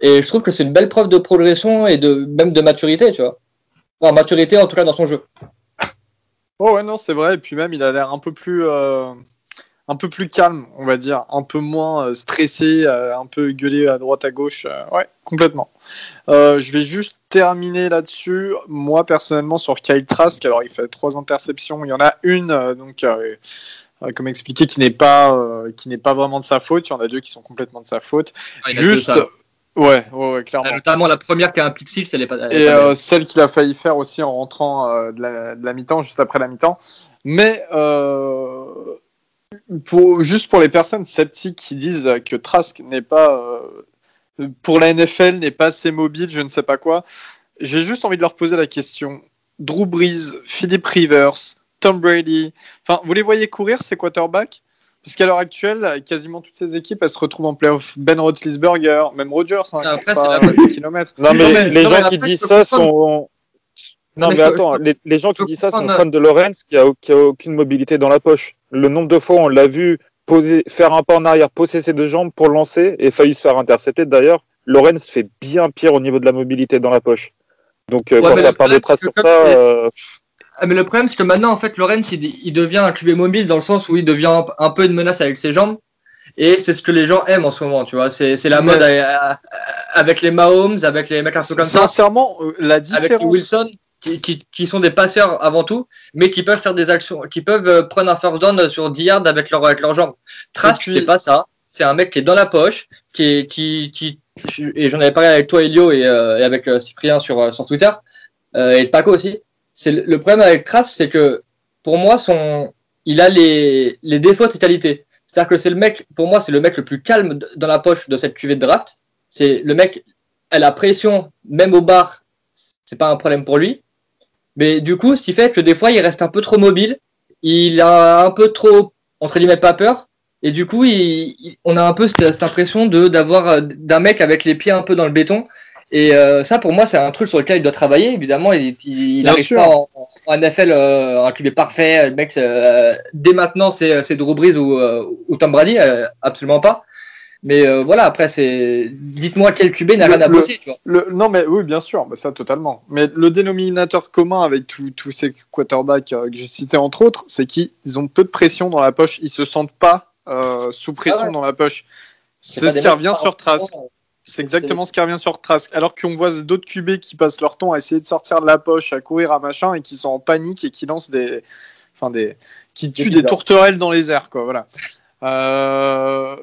Et je trouve que c'est une belle preuve de progression et de même de maturité, tu vois. Enfin, maturité en tout cas dans son jeu. Oh ouais non c'est vrai. Et puis même il a l'air un peu plus. Euh un peu plus calme, on va dire, un peu moins euh, stressé, euh, un peu gueulé à droite à gauche. Euh, ouais, complètement. je vais juste terminer là-dessus. Moi, personnellement, sur Kyle Trask, alors il fait trois interceptions. Il y en a une, donc, comme expliqué, qui n'est pas, qui n'est pas vraiment de sa faute. Il y en a deux qui sont complètement de sa faute. juste, Ouais, ouais, ouais, clairement. Euh, Notamment la première qui a un pick six, elle est pas. elle est Et pas euh, celle qu'il a failli faire aussi en rentrant euh, de la, mi-temps, juste après la mi-temps. Mais euh, pour, juste pour les personnes sceptiques qui disent que Trask n'est pas, euh, pour la NFL, n'est pas assez mobile, je ne sais pas quoi, j'ai juste envie de leur poser la question. Drew Brees, Philip Rivers, Tom Brady, enfin, vous les voyez courir ces quarterbacks? Parce qu'à l'heure actuelle, quasiment toutes ces équipes, elles se retrouvent en playoff. Ben Roethlisberger, même Rodgers, hein, Après, pas la- des kilomètres. Non, mais, Non, mais- les non, gens mais qui après, disent ça comprendre. sont. Non, Mais attends, je les, les gens qui disent ça sont fans de Lorenz qui a, qui a aucune mobilité dans la poche. Le nombre de fois on l'a vu poser, faire un pas en arrière, poser ses deux jambes pour lancer et failli se faire intercepter. D'ailleurs, Lorenz fait bien pire au niveau de la mobilité dans la poche. Donc, euh, Ouais, quand ça paraîtra c'est sur ça, euh, Ah, mais le problème, c'est que maintenant, en fait, Lorenz, il, il devient un QB mobile dans le sens où il devient un, un peu une menace avec ses jambes. Et c'est ce que les gens aiment en ce moment, tu vois. C'est la mode avec les Mahomes, avec les mecs un peu comme ça, Sincèrement, euh, la avec différence. Wilson, qui, qui, qui sont des passeurs avant tout, mais qui peuvent faire des actions, qui peuvent euh, prendre un first down sur 10 yards avec, leur, avec leurs jambes. Trask, c'est pas ça. C'est un mec qui est dans la poche, qui est, qui, qui, et j'en avais parlé avec toi, Elio, et, euh, et avec euh, Cyprien sur, sur Twitter, euh, et Paco aussi. C'est le, le problème avec Trask, c'est que pour moi, son, il a les, les défauts de ses qualités. C'est-à-dire que c'est le mec, pour moi, c'est le mec le plus calme dans la poche de cette cuvée de draft. C'est le mec, elle a pression, même au bar, c'est pas un problème pour lui. Mais du coup, ce qui fait que des fois, il reste un peu trop mobile. Il a un peu trop, entre guillemets, pas peur. Et du coup, il, il- on a un peu cette, cette impression de d'avoir euh, d'un mec avec les pieds un peu dans le béton. Et euh, ça, pour moi, c'est un truc sur lequel il doit travailler. Évidemment, il n'arrive pas en, en NFL euh, un QB parfait. Le mec, euh, dès maintenant, c'est c'est Drew Brees ou, euh, ou Tom Brady, euh, absolument pas. Mais euh, voilà, après, c'est dites-moi quel QB n'a rien à bosser, tu vois. Le, non, mais oui, bien sûr, bah, ça totalement. Mais le dénominateur commun avec tous tous ces quarterbacks euh, que j'ai cités, entre autres, c'est qu'ils ont peu de pression dans la poche. Ils se sentent pas euh, sous pression Ah ouais. dans la poche. C'est ce qui revient sur Trask. partent C'est exactement ce qui revient sur Trask. Alors qu'on voit d'autres QB qui passent leur temps à essayer de sortir de la poche, à courir, à machin, et qui sont en panique et qui lancent des. Enfin, des. qui tuent des tourterelles dans les airs, quoi. Voilà. Euh,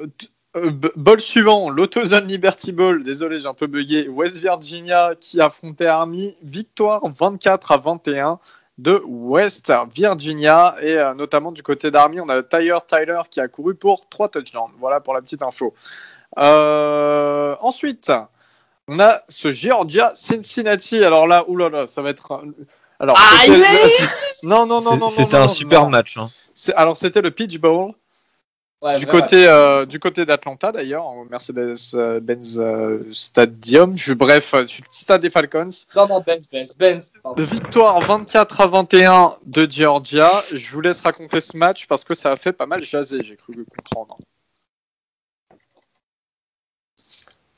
euh, b- ball suivant, l'AutoZone Liberty Ball. Désolé, j'ai un peu bugué. West Virginia qui affrontait Army. Victoire 24 à 21 de West Virginia. Et euh, notamment du côté d'Army, on a Tyler Tyler qui a couru pour 3 touchdowns. Voilà pour la petite info. Euh, ensuite, on a ce Georgia Cincinnati. Alors là, oulala, ça va être. un- Alors, Ah, il est- non, non, non, non, non. C'était un super non. match. hein. Alors, c'était le Peach Bowl Ouais, du côté, euh, du côté d'Atlanta d'ailleurs, au Mercedes-Benz euh, Stadium. Je, bref, euh, sur le stade des Falcons. Non, non, Benz, Benz, Benz. Pardon. Victoire 24 à 21 de Georgia. Je vous laisse raconter ce match parce que ça a fait pas mal jaser, j'ai cru comprendre.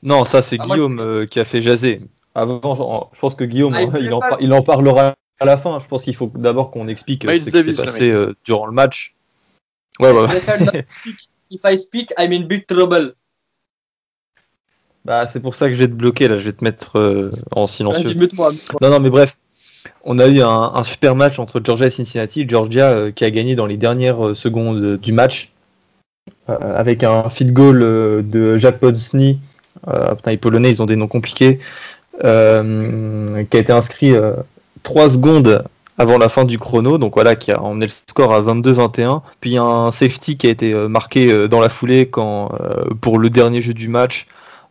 Non, ça c'est Ah, moi, Guillaume euh, qui a fait jaser. Avant, je pense que Guillaume, Ah, il en, il en parlera à la fin. Je pense qu'il faut d'abord qu'on explique ce qui s'est le passé euh, durant le match. Ouais, speak. If I speak, I'm in big trouble. Bah, c'est pour ça que je vais te bloquer là. Je vais te mettre euh, en silencieux. Vas-y, mute-moi. mute-moi. Non, non, mais bref, on a eu un, un super match entre Georgia et Cincinnati. Georgia euh, qui a gagné dans les dernières euh, secondes euh, du match euh, avec un feed goal euh, de Jack Podsny. Euh, putain, les Polonais, ils ont des noms compliqués. euh, qui a été inscrit 3 secondes avant la fin du chrono, donc voilà, qui a emmené le score à 22-21. Puis il y a un safety qui a été euh, marqué euh, dans la foulée quand, euh, pour le dernier jeu du match.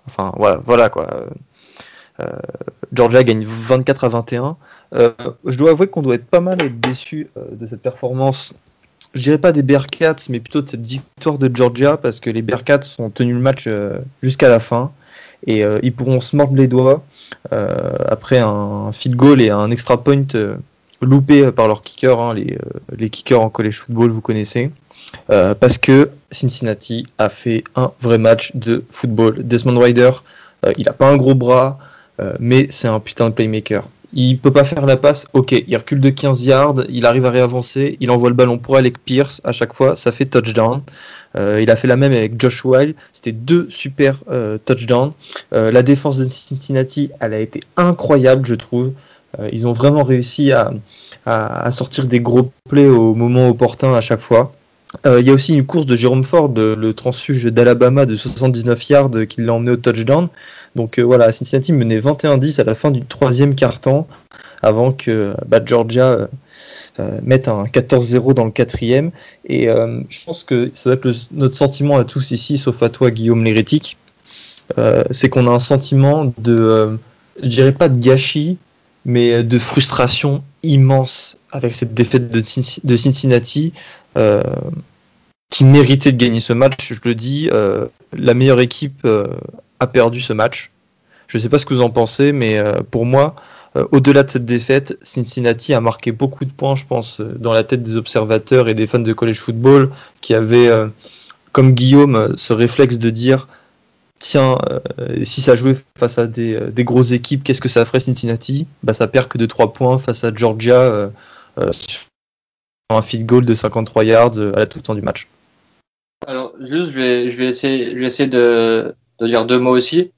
Enfin, voilà, voilà quoi. Georgia gagne 24 à 21. Euh, je dois avouer qu'on doit être pas mal déçu de cette performance. Je dirais pas des Bearcats, mais plutôt de cette victoire de Georgia parce que les Bearcats ont tenu le match jusqu'à la fin et ils pourront se mordre les doigts après un field goal et un extra point euh, loupé par leurs kickers, hein, les, euh, les kickers en college football, vous connaissez. Euh, parce que Cincinnati a fait un vrai match de football. Desmond Ryder, euh, il a pas un gros bras, euh, mais c'est un putain de playmaker. Il peut pas faire la passe, ok, il recule de 15 yards, il arrive à réavancer, il envoie le ballon pour Alec Pierce à chaque fois, ça fait touchdown. Euh, il a fait la même avec Josh Wild, c'était deux super euh, touchdowns. Euh, la défense de Cincinnati, elle a été incroyable, je trouve. Euh, ils ont vraiment réussi à, à, sortir des gros plays au moment opportun à chaque fois. Euh, Il y a aussi une course de Jérôme Ford, le transfuge d'Alabama de 79 yards qui l'a emmené au touchdown. Donc euh, voilà, Cincinnati menait 21-10 à la fin du troisième quart-temps avant que bah, Georgia mette un 14-0 dans le quatrième. Et je pense que ça va être notre sentiment à tous ici, sauf à toi Guillaume Lérétique, c'est qu'on a un sentiment de, je dirais pas de gâchis, mais de frustration immense avec cette défaite de, Cincinnati euh, qui méritait de gagner ce match. Je le dis, euh, la meilleure équipe euh, a perdu ce match. Je ne sais pas ce que vous en pensez, mais pour moi, au-delà de cette défaite, Cincinnati a marqué beaucoup de points, je pense, dans la tête des observateurs et des fans de college football qui avaient, comme Guillaume, ce réflexe de dire tiens, si ça jouait face à des, grosses équipes, qu'est-ce que ça ferait Cincinnati? Bah, Ça perd que de 3 points face à Georgia euh, un feed goal de 53 yards euh, à la toute fin du match. Alors, juste, je vais, essayer, de, dire deux mots aussi.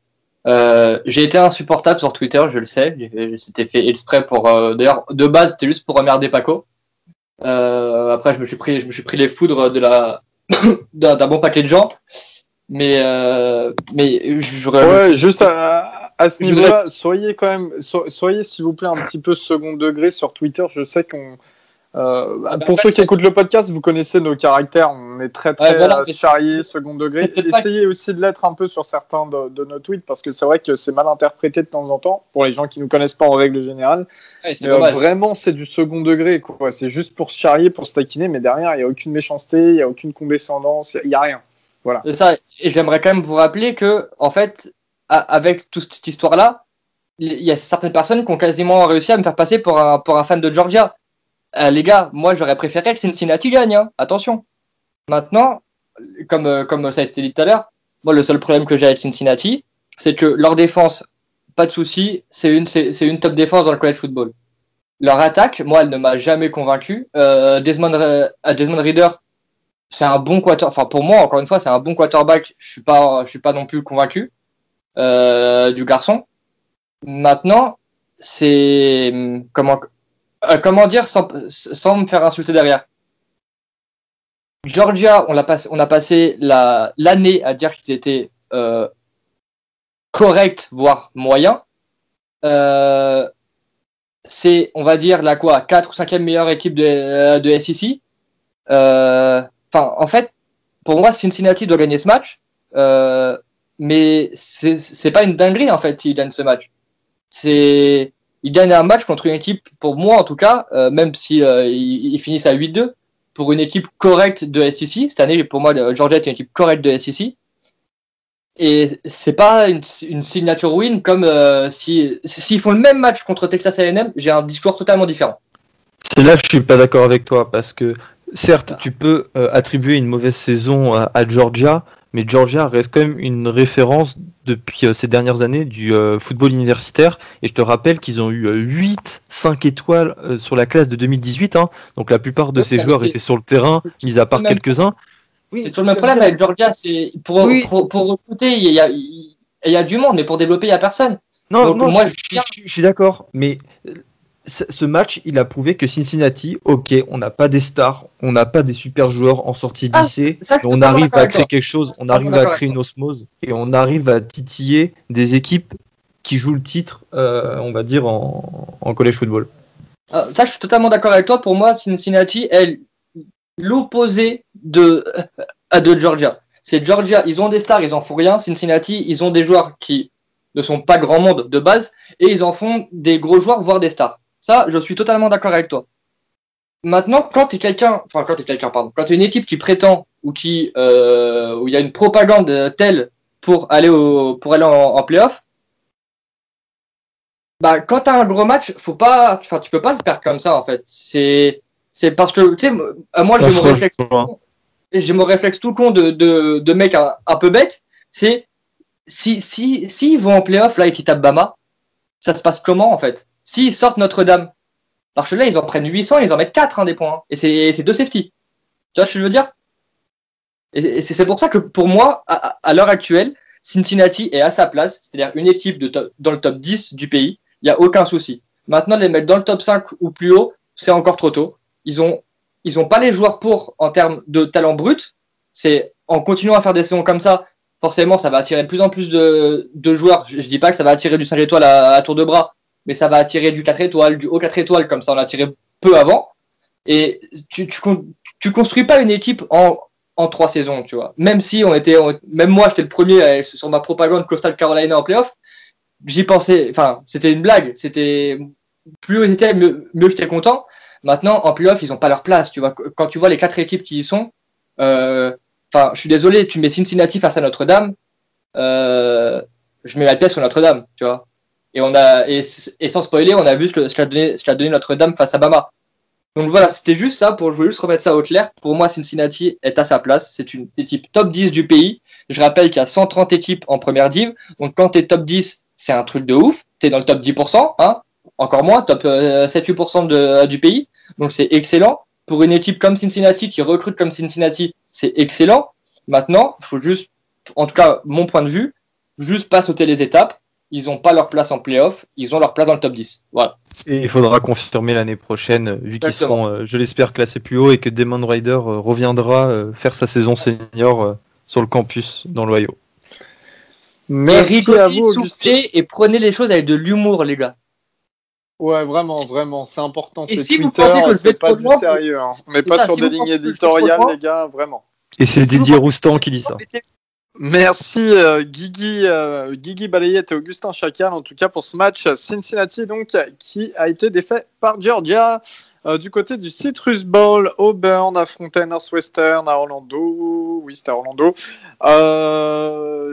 Euh, j'ai été insupportable sur Twitter, je le sais. C'était fait exprès pour. Euh, D'ailleurs, de base, c'était juste pour remerder Paco. Euh, après, je me suis pris, les foudres d'un bon paquet de gens. Mais euh, mais je ouais, juste à, à ce niveau-là, soyez quand même, soyez s'il vous plaît un petit peu second degré sur Twitter. Je sais qu'on euh, ah bah, pour ceux qui écoutent le podcast, vous connaissez nos caractères. On est très très ouais, charrié, second degré. Essayez aussi de l'être un peu sur certains de, nos tweets parce que c'est vrai que c'est mal interprété de temps en temps pour les gens qui nous connaissent pas en règle générale. Euh, vraiment, c'est du second degré. C'est juste pour se charrier, pour se taquiner, mais derrière, il n'y a aucune méchanceté, il n'y a aucune condescendance, il n'y a rien. Voilà. ça. Et j'aimerais quand même vous rappeler que, en fait, avec toute cette histoire-là, il y a certaines personnes qui ont quasiment réussi à me faire passer pour un, pour un fan de Georgia. Euh, les gars, moi j'aurais préféré que Cincinnati gagne, hein. attention. Maintenant, comme, euh, comme ça a été dit tout à l'heure, moi le seul problème que j'ai avec Cincinnati, c'est que leur défense, pas de souci, c'est une, c'est, une top défense dans le college football. Leur attaque, moi, elle ne m'a jamais convaincu. Euh, Desmond, euh, Desmond Reader, c'est un bon quarterback. Enfin, pour moi, encore une fois, c'est un bon quarterback. Je suis pas, je suis pas non plus convaincu euh, du garçon. Maintenant, c'est comment euh, comment dire sans, sans, me faire insulter derrière? Georgia, on, a, passé, on a passé l'année à dire qu'ils étaient euh, corrects, voire moyens. C'est, on va dire, la quoi, 4 ou 5e meilleure équipe de, de SEC. En fait, pour moi, Cincinnati doit gagner ce match. mais c'est pas une dinguerie, en fait, s'il gagne ce match. C'est il gagne un match contre une équipe, pour moi en tout cas, euh, même si euh, ils, finissent à 8-2, pour une équipe correcte de SEC. Cette année, pour moi, Georgia est une équipe correcte de SEC. Et c'est pas une, signature win comme euh, si s'ils font le même match contre Texas A&M, j'ai un discours totalement différent. C'est là que je suis pas d'accord avec toi parce que certes, tu peux attribuer une mauvaise saison à Georgia, mais Georgia reste quand même une référence depuis euh, ces dernières années du euh, football universitaire. Et je te rappelle qu'ils ont eu 8 euh, 5 étoiles sur la classe de 2018. Hein. Donc la plupart de ces joueurs étaient sur le terrain, mis à part quelques-uns. Oui, c'est toujours le même problème avec Georgia. C'est pour, pour, recruter, il y, a, il y a du monde, mais pour développer, il n'y a personne. Non, non moi, je, je suis d'accord. Mais ce match, il a prouvé que Cincinnati, ok, on n'a pas des stars, on n'a pas des super joueurs en sortie de ah, mais on arrive à créer quelque chose, on arrive à créer une osmose et on arrive à titiller des équipes qui jouent le titre, euh, on va dire, en, en college football. Ah, ça, je suis totalement d'accord avec toi. Pour moi, Cincinnati est l'opposé de, à de Georgia. C'est Georgia, ils ont des stars, ils en font rien. Cincinnati, ils ont des joueurs qui ne sont pas grand monde de base et ils en font des gros joueurs, voire des stars. Ça, je suis totalement d'accord avec toi. Maintenant, quand tu es quelqu'un, enfin quand tu es quelqu'un, pardon, quand tu es une équipe qui prétend ou qui euh, où il y a une propagande telle pour aller au pour aller en, playoff, bah quand tu as un gros match, faut pas, enfin tu peux pas le perdre comme ça en fait. C'est c'est parce que tu sais, moi j'ai mon réflexe, j'ai mon réflexe tout con de de, de mec un, peu bête, c'est si si si ils vont en playoff là et qu'ils tapent Bama, ça se passe comment en fait? S'ils sortent Notre-Dame, parce que là, ils en prennent 800, ils en mettent 4 hein, des points. Hein. et c'est deux safety. Tu vois ce que je veux dire? Et c'est pour ça que pour moi, à, l'heure actuelle, Cincinnati est à sa place, c'est-à-dire une équipe dans le top 10 du pays, il n'y a aucun souci. Maintenant, les mettre dans le top 5 ou plus haut, c'est encore trop tôt. Ils ont, ils n'ont pas les joueurs pour en termes de talent brut. C'est en continuant à faire des saisons comme ça, forcément, ça va attirer de plus en plus de, joueurs. Je, ne dis pas que ça va attirer du 5 étoiles à, tour de bras, mais ça va attirer du 4 étoiles, du haut 4 étoiles, comme ça on a attiré peu avant. Et tu, tu, construis pas une équipe en, en trois saisons, tu vois. Même si on était, même moi, j'étais le premier sur ma propagande Coastal Carolina en playoff. J'y pensais, enfin, c'était une blague. C'était plus ils étaient, mieux, j'étais content. Maintenant, en playoff, ils ont pas leur place, tu vois. Quand tu vois les quatre équipes qui y sont, euh, je suis désolé, tu mets Cincinnati face à Notre-Dame, euh, je mets la pièce sur Notre-Dame, tu vois. Et on a, et, sans spoiler, on a vu ce qu'a donné, donné Notre-Dame face à Bama. Donc voilà, c'était juste ça pour je voulais juste remettre ça au clair. Pour moi, Cincinnati est à sa place. C'est une équipe top 10 du pays. Je rappelle qu'il y a 130 équipes en première div. Donc quand tu es top 10, c'est un truc de ouf. Tu es dans le top 10%, hein encore moins, top 7-8% euh, du pays. Donc c'est excellent. Pour une équipe comme Cincinnati qui recrute comme Cincinnati, c'est excellent. Maintenant, il faut juste, en tout cas, mon point de vue, juste pas sauter les étapes ils n'ont pas leur place en playoff, ils ont leur place dans le top 10. Voilà. Et il faudra confirmer l'année prochaine, vu qu'ils seront, euh, je l'espère, classés plus haut et que Demon Rider euh, reviendra euh, faire sa saison senior sur le campus dans l'Ohio. Merci et à vous. Et prenez les choses avec de l'humour, les gars. Ouais, vraiment, vraiment, c'est important. Et si vous pensez que je vais pas du sérieux, hein. on met pas sur des lignes éditoriales, les gars, vraiment. Et c'est Didier Roustan qui dit ça. Merci euh, Guigui, euh, Guigui Balayette et Augustin Chacal en tout cas pour ce match Cincinnati donc qui a été défait par Georgia. Euh, du côté du Citrus Bowl Auburn affrontait Northwestern à Orlando. Oui c'était à Orlando.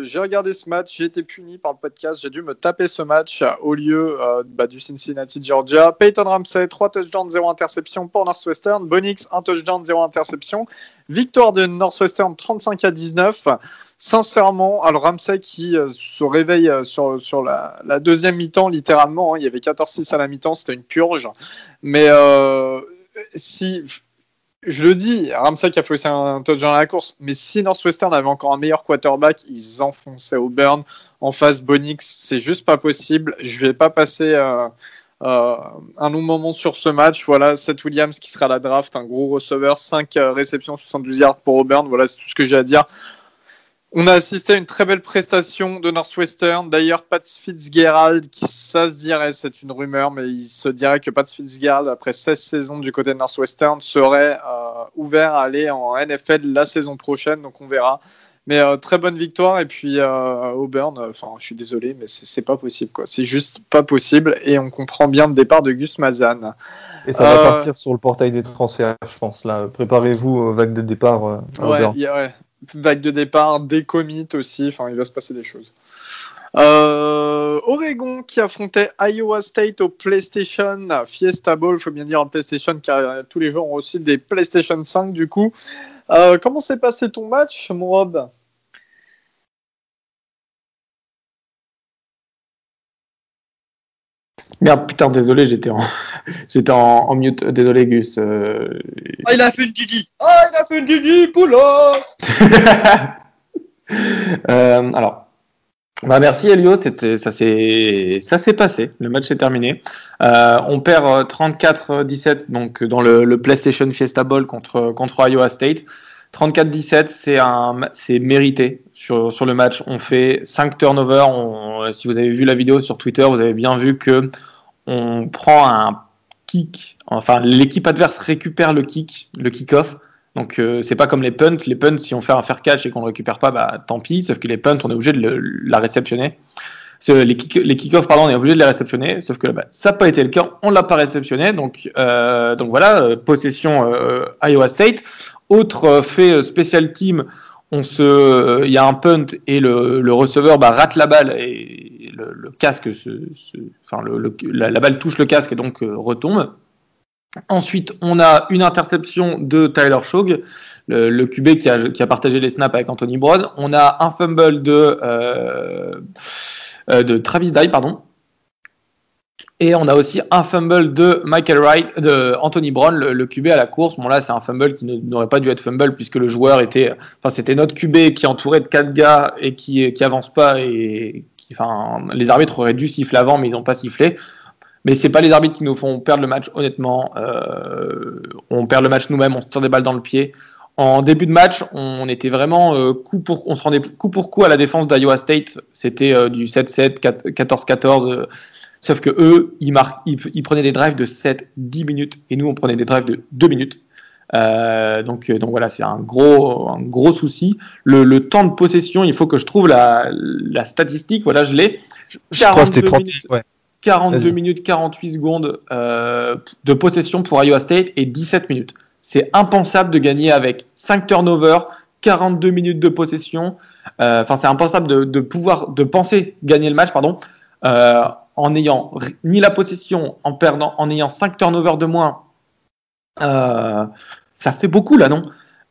J'ai regardé ce match j'ai été puni par le podcast j'ai dû me taper ce match au lieu bah, du Cincinnati Georgia. Peyton Ramsey 3 touchdowns 0 interception pour Northwestern. Bonix 1 touchdown 0 interception victoire de Northwestern 35 à 19 sincèrement, alors Ramsey qui euh, se réveille euh, sur, la deuxième mi-temps, littéralement, hein, il y avait 14-6 à la mi-temps, c'était une purge. Mais euh, si, je le dis, Ramsey qui a fait aussi un touchdown à la course, mais si Northwestern avait encore un meilleur quarterback, ils enfonçaient au burn en face Bonix, c'est juste pas possible. Je vais pas passer. Euh, euh, un long moment sur ce match. Voilà, Seth Williams qui sera à la draft, un gros receveur, 5 réceptions, 72 yards pour Auburn. Voilà, c'est tout ce que j'ai à dire. On a assisté à une très belle prestation de Northwestern. D'ailleurs, Pat Fitzgerald, qui ça se dirait, c'est une rumeur, mais il se dirait que Pat Fitzgerald, après 16 saisons du côté de Northwestern, serait euh, ouvert à aller en NFL la saison prochaine. Donc on verra. Mais euh, très bonne victoire. Et puis euh, Auburn, enfin, je suis désolé, mais c'est pas possible. quoi. C'est juste pas possible. Et on comprend bien le départ de Gus Mazan. Et ça va partir sur le portail des transferts, je pense. Là, préparez-vous aux vagues de départ. ouais, ouais, vague de départ, des commits aussi, enfin il va se passer des choses. Euh, Oregon qui affrontait Iowa State au PlayStation Fiesta Bowl, il faut bien dire en PlayStation car tous les joueurs ont aussi des PlayStation 5 du coup. Euh, comment s'est passé ton match, mon Rob? Merde, putain, désolé, j'étais en, j'étais en, en, mute. Désolé, Gus. Euh... Ah, il a fait une Didi Ah, il a fait une Didi Poula euh, Alors, bah merci Elio, ça, s'est, passé. Le match est terminé. Euh, on perd 34-17 donc, dans le, PlayStation Fiesta Bowl contre, Iowa State. 34-17, c'est, mérité sur, sur le match. On fait 5 turnovers. Si vous avez vu la vidéo sur Twitter, vous avez bien vu que on prend un kick, enfin l'équipe adverse récupère le kick, le kick-off. Donc euh, c'est pas comme les punts. Les punts, si on fait un fair catch et qu'on le récupère pas, bah tant pis. Sauf que les punts, on est obligé de la réceptionner. Les kick-off, pardon, on est obligé de les réceptionner. Sauf que bah, ça n'a pas été le cas. On l'a pas réceptionné. Donc euh, voilà, euh, possession Iowa State. Autre fait spécial team. On se, il y a un punt et le, receveur bah, rate la balle et le, casque, se, se, enfin la, la, balle touche le casque et donc retombe. Ensuite, on a une interception de Tyler Shog, le, QB qui a, partagé les snaps avec Anthony Brown. On a un fumble de, euh, de Travis Dye, pardon. Et on a aussi un fumble de Michael Wright, de Anthony Brown, le, QB à la course. Bon là, c'est un fumble qui n'aurait pas dû être fumble puisque le joueur était, enfin c'était notre QB qui est entouré de quatre gars et qui avance pas les arbitres auraient dû siffler avant mais ils n'ont pas sifflé. Mais c'est pas les arbitres qui nous font perdre le match, honnêtement. Euh, on perd le match nous-mêmes, on se tire des balles dans le pied. En début de match, on était vraiment euh, coup pour, on se rendait coup pour coup à la défense d'Iowa State. C'était euh, du 7-7, 14-14. euh, sauf que eux, ils, mar- ils, ils prenaient des drives de 7, 10 minutes, et nous, on prenait des drives de 2 minutes. Euh, donc, donc voilà, c'est un gros, un gros souci. Le, le temps de possession, il faut que je trouve la, la statistique. Voilà, je l'ai. Je crois que c'était 42 30. minutes. Ouais. 42 Vas-y. minutes 48 secondes euh, de possession pour Iowa State et 17 minutes. C'est impensable de gagner avec 5 turnovers, 42 minutes de possession. Euh, Enfin, c'est impensable de, de pouvoir, de penser gagner le match, pardon, euh, en ayant ni la possession, en perdant, en ayant 5 turnovers de moins. Ça fait beaucoup là, non?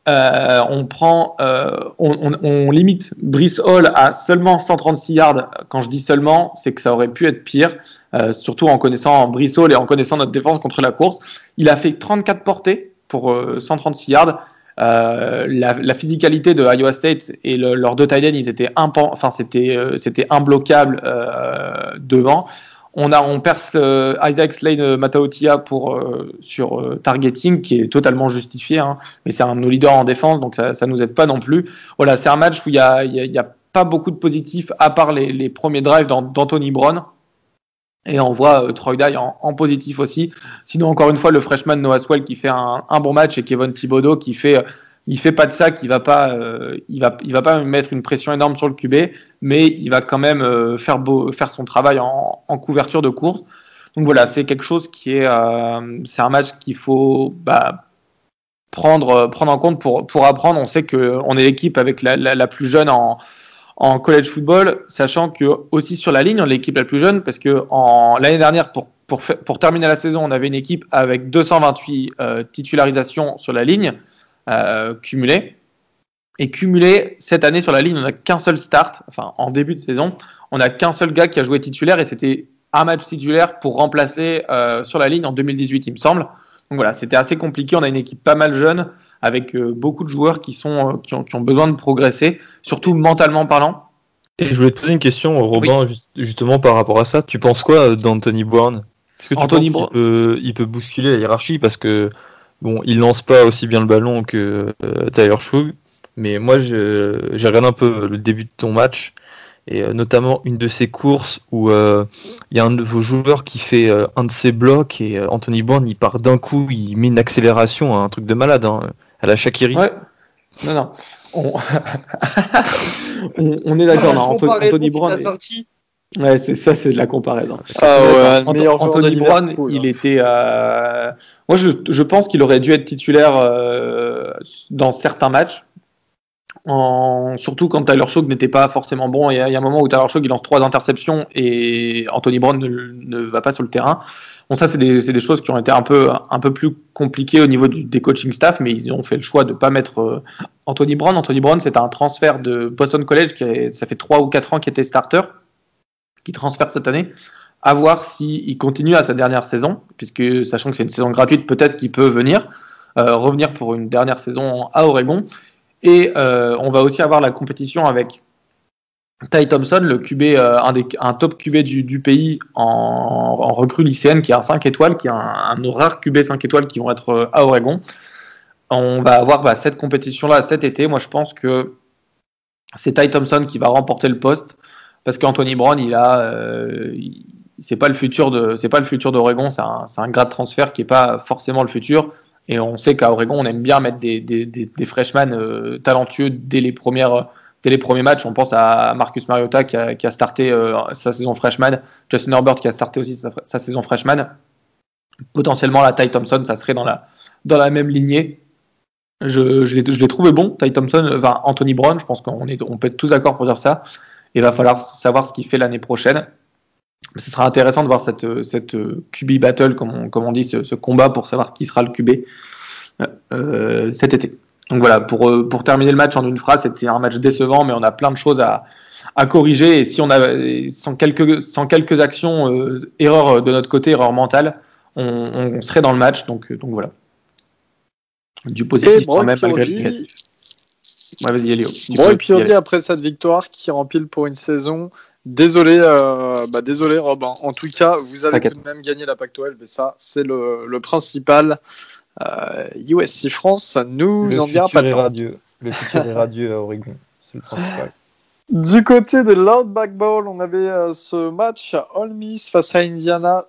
Euh, on prend, euh, on, on- on limite Brice Hall à seulement 136 yards. Quand je dis seulement, c'est que ça aurait pu être pire, euh, surtout en connaissant Brice Hall et en connaissant notre défense contre la course. Il a fait 34 portées pour euh, 136 yards. Euh, la, la physicalité de Iowa State et le- leurs deux tight ends, ils étaient impen- enfin c'était euh, c'était imbloquable euh, devant. On a on perce euh, Isaac Slane euh, Mataotia pour euh, sur euh, targeting qui est totalement justifié, hein, mais c'est un de nos leaders en défense donc ça ça nous aide pas non plus. Voilà, c'est un match où il y a, a- a pas beaucoup de positifs à part les, premiers drives d'An- d'Anthony Brown. Et on voit Troy Dye en, positif aussi. Sinon, encore une fois, le freshman Noah Swell qui fait un, un bon match et Kevin Thibodeau qui fait, il fait pas de ça, qui va pas, euh, il va, il va pas mettre une pression énorme sur le QB, mais il va quand même euh, faire beau, faire son travail en, couverture de course. Donc voilà, c'est quelque chose qui est, euh, c'est un match qu'il faut bah, prendre, prendre en compte pour, pour apprendre. On sait que on est l'équipe avec la, plus jeune en, en college football, sachant que aussi sur la ligne, on est l'équipe la plus jeune parce que en l'année dernière, pour, pour, pour terminer la saison, on avait une équipe avec 228 euh, titularisations sur la ligne euh, cumulées. Et cumulé cette année sur la ligne, on n'a qu'un seul start, enfin en début de saison, on n'a qu'un seul gars qui a joué titulaire et c'était un match titulaire pour remplacer euh, sur la ligne en 2018, il me semble. Donc voilà, c'était assez compliqué. On a une équipe pas mal jeune avec euh, beaucoup de joueurs qui, sont, euh, qui, ont, qui ont besoin de progresser, surtout mentalement parlant. Et je voulais te poser une question, Robin, juste- justement par rapport à ça. Tu penses quoi d'Anthony Brown? Est-ce que tu Anthony penses qu'il peut, il peut bousculer la hiérarchie parce que bon, il lance pas aussi bien le ballon que euh, Tyler Shug, mais moi je- j'ai regardé un peu le début de ton match et euh, notamment une de ces courses où euh, il y a un de vos joueurs qui fait euh, un de ses blocs et euh, Anthony Brown il part d'un coup, il met une accélération, un truc de malade, hein, à la Shakiri. Ouais. Non, non. On, on, on est d'accord. Anthony Brown. t'a est- sorti. Ouais, c'est ça, c'est de la comparaison. Ah ouais, D'accord. le meilleur Anto- joueur de Anthony Brown, Liverpool, il hein. était. euh, Moi, je, je pense qu'il aurait dû être titulaire euh, dans certains matchs. En... Surtout quand Tyler Shock n'était pas forcément bon. Il y, a, il y a un moment où Tyler Shock il lance trois interceptions et Anthony Brown ne, ne va pas sur le terrain. Bon, ça, c'est des, choses qui ont été un peu, un peu plus compliquées au niveau du, des coaching staff, mais ils ont fait le choix de ne pas mettre euh, Anthony Brown. Anthony Brown, c'est un transfert de Boston College, qui est- ça fait 3 ou 4 ans qu'il était starter, qui transfère cette année. À voir s'il continue à sa dernière saison, puisque sachant que c'est une saison gratuite, peut-être qu'il peut venir, euh, revenir pour une dernière saison à Oregon. Et euh, on va aussi avoir la compétition avec Ty Thompson, le QB, euh, un, des, top QB du, pays en, recrue lycéenne, qui a un 5 étoiles, qui a un, un rare QB 5 étoiles qui vont être à Oregon. On va avoir bah, cette compétition-là cet été. Moi, je pense que c'est Ty Thompson qui va remporter le poste parce qu'Anthony Brown, il a, euh, c'est pas le futur de, c'est pas le futur d'Oregon. C'est un, c'est un grade transfert qui est pas forcément le futur. Et on sait qu'à Oregon, on aime bien mettre des, des, des, freshmen euh, talentueux dès les premières, dès les premiers matchs. On pense à Marcus Mariota qui a, qui a starté euh, sa saison freshman, Justin Herbert qui a starté aussi sa, sa saison freshman. Potentiellement, la Ty Thompson, ça serait dans la, dans la même lignée. Je, je l'ai trouvé bon, Ty Thompson, enfin Anthony Brown, je pense qu'on est, on peut être tous d'accord pour dire ça. Il va falloir savoir ce qu'il fait l'année prochaine. Ce sera intéressant de voir cette, cette QB battle, comme on, comme on dit, ce, ce combat pour savoir qui sera le QB euh, cet été. Donc voilà, pour, euh, pour terminer le match en une phrase, c'était un match décevant, mais on a plein de choses à, à corriger. Et si on a, sans quelques, sans quelques actions, euh, erreurs de notre côté, erreurs mentales, on, on serait dans le match. Donc, donc voilà. Du Et positif quand même, malgré le négatif. Ouais, vas-y, Elio. Tu Brock peux y Purdy, aller. après cette victoire, qui rempile pour une saison Désolé, euh, bah désolé Rob. En tout cas, vous avez tout de même gagné la Pacto et ça, c'est le, le principal. Euh, USC France nous Le en dira pas tant. radieux. Le futur est radieux à Oregon. C'est le principal. Du côté de l'Outback Bowl, on avait euh, ce match Ole Miss face à Indiana.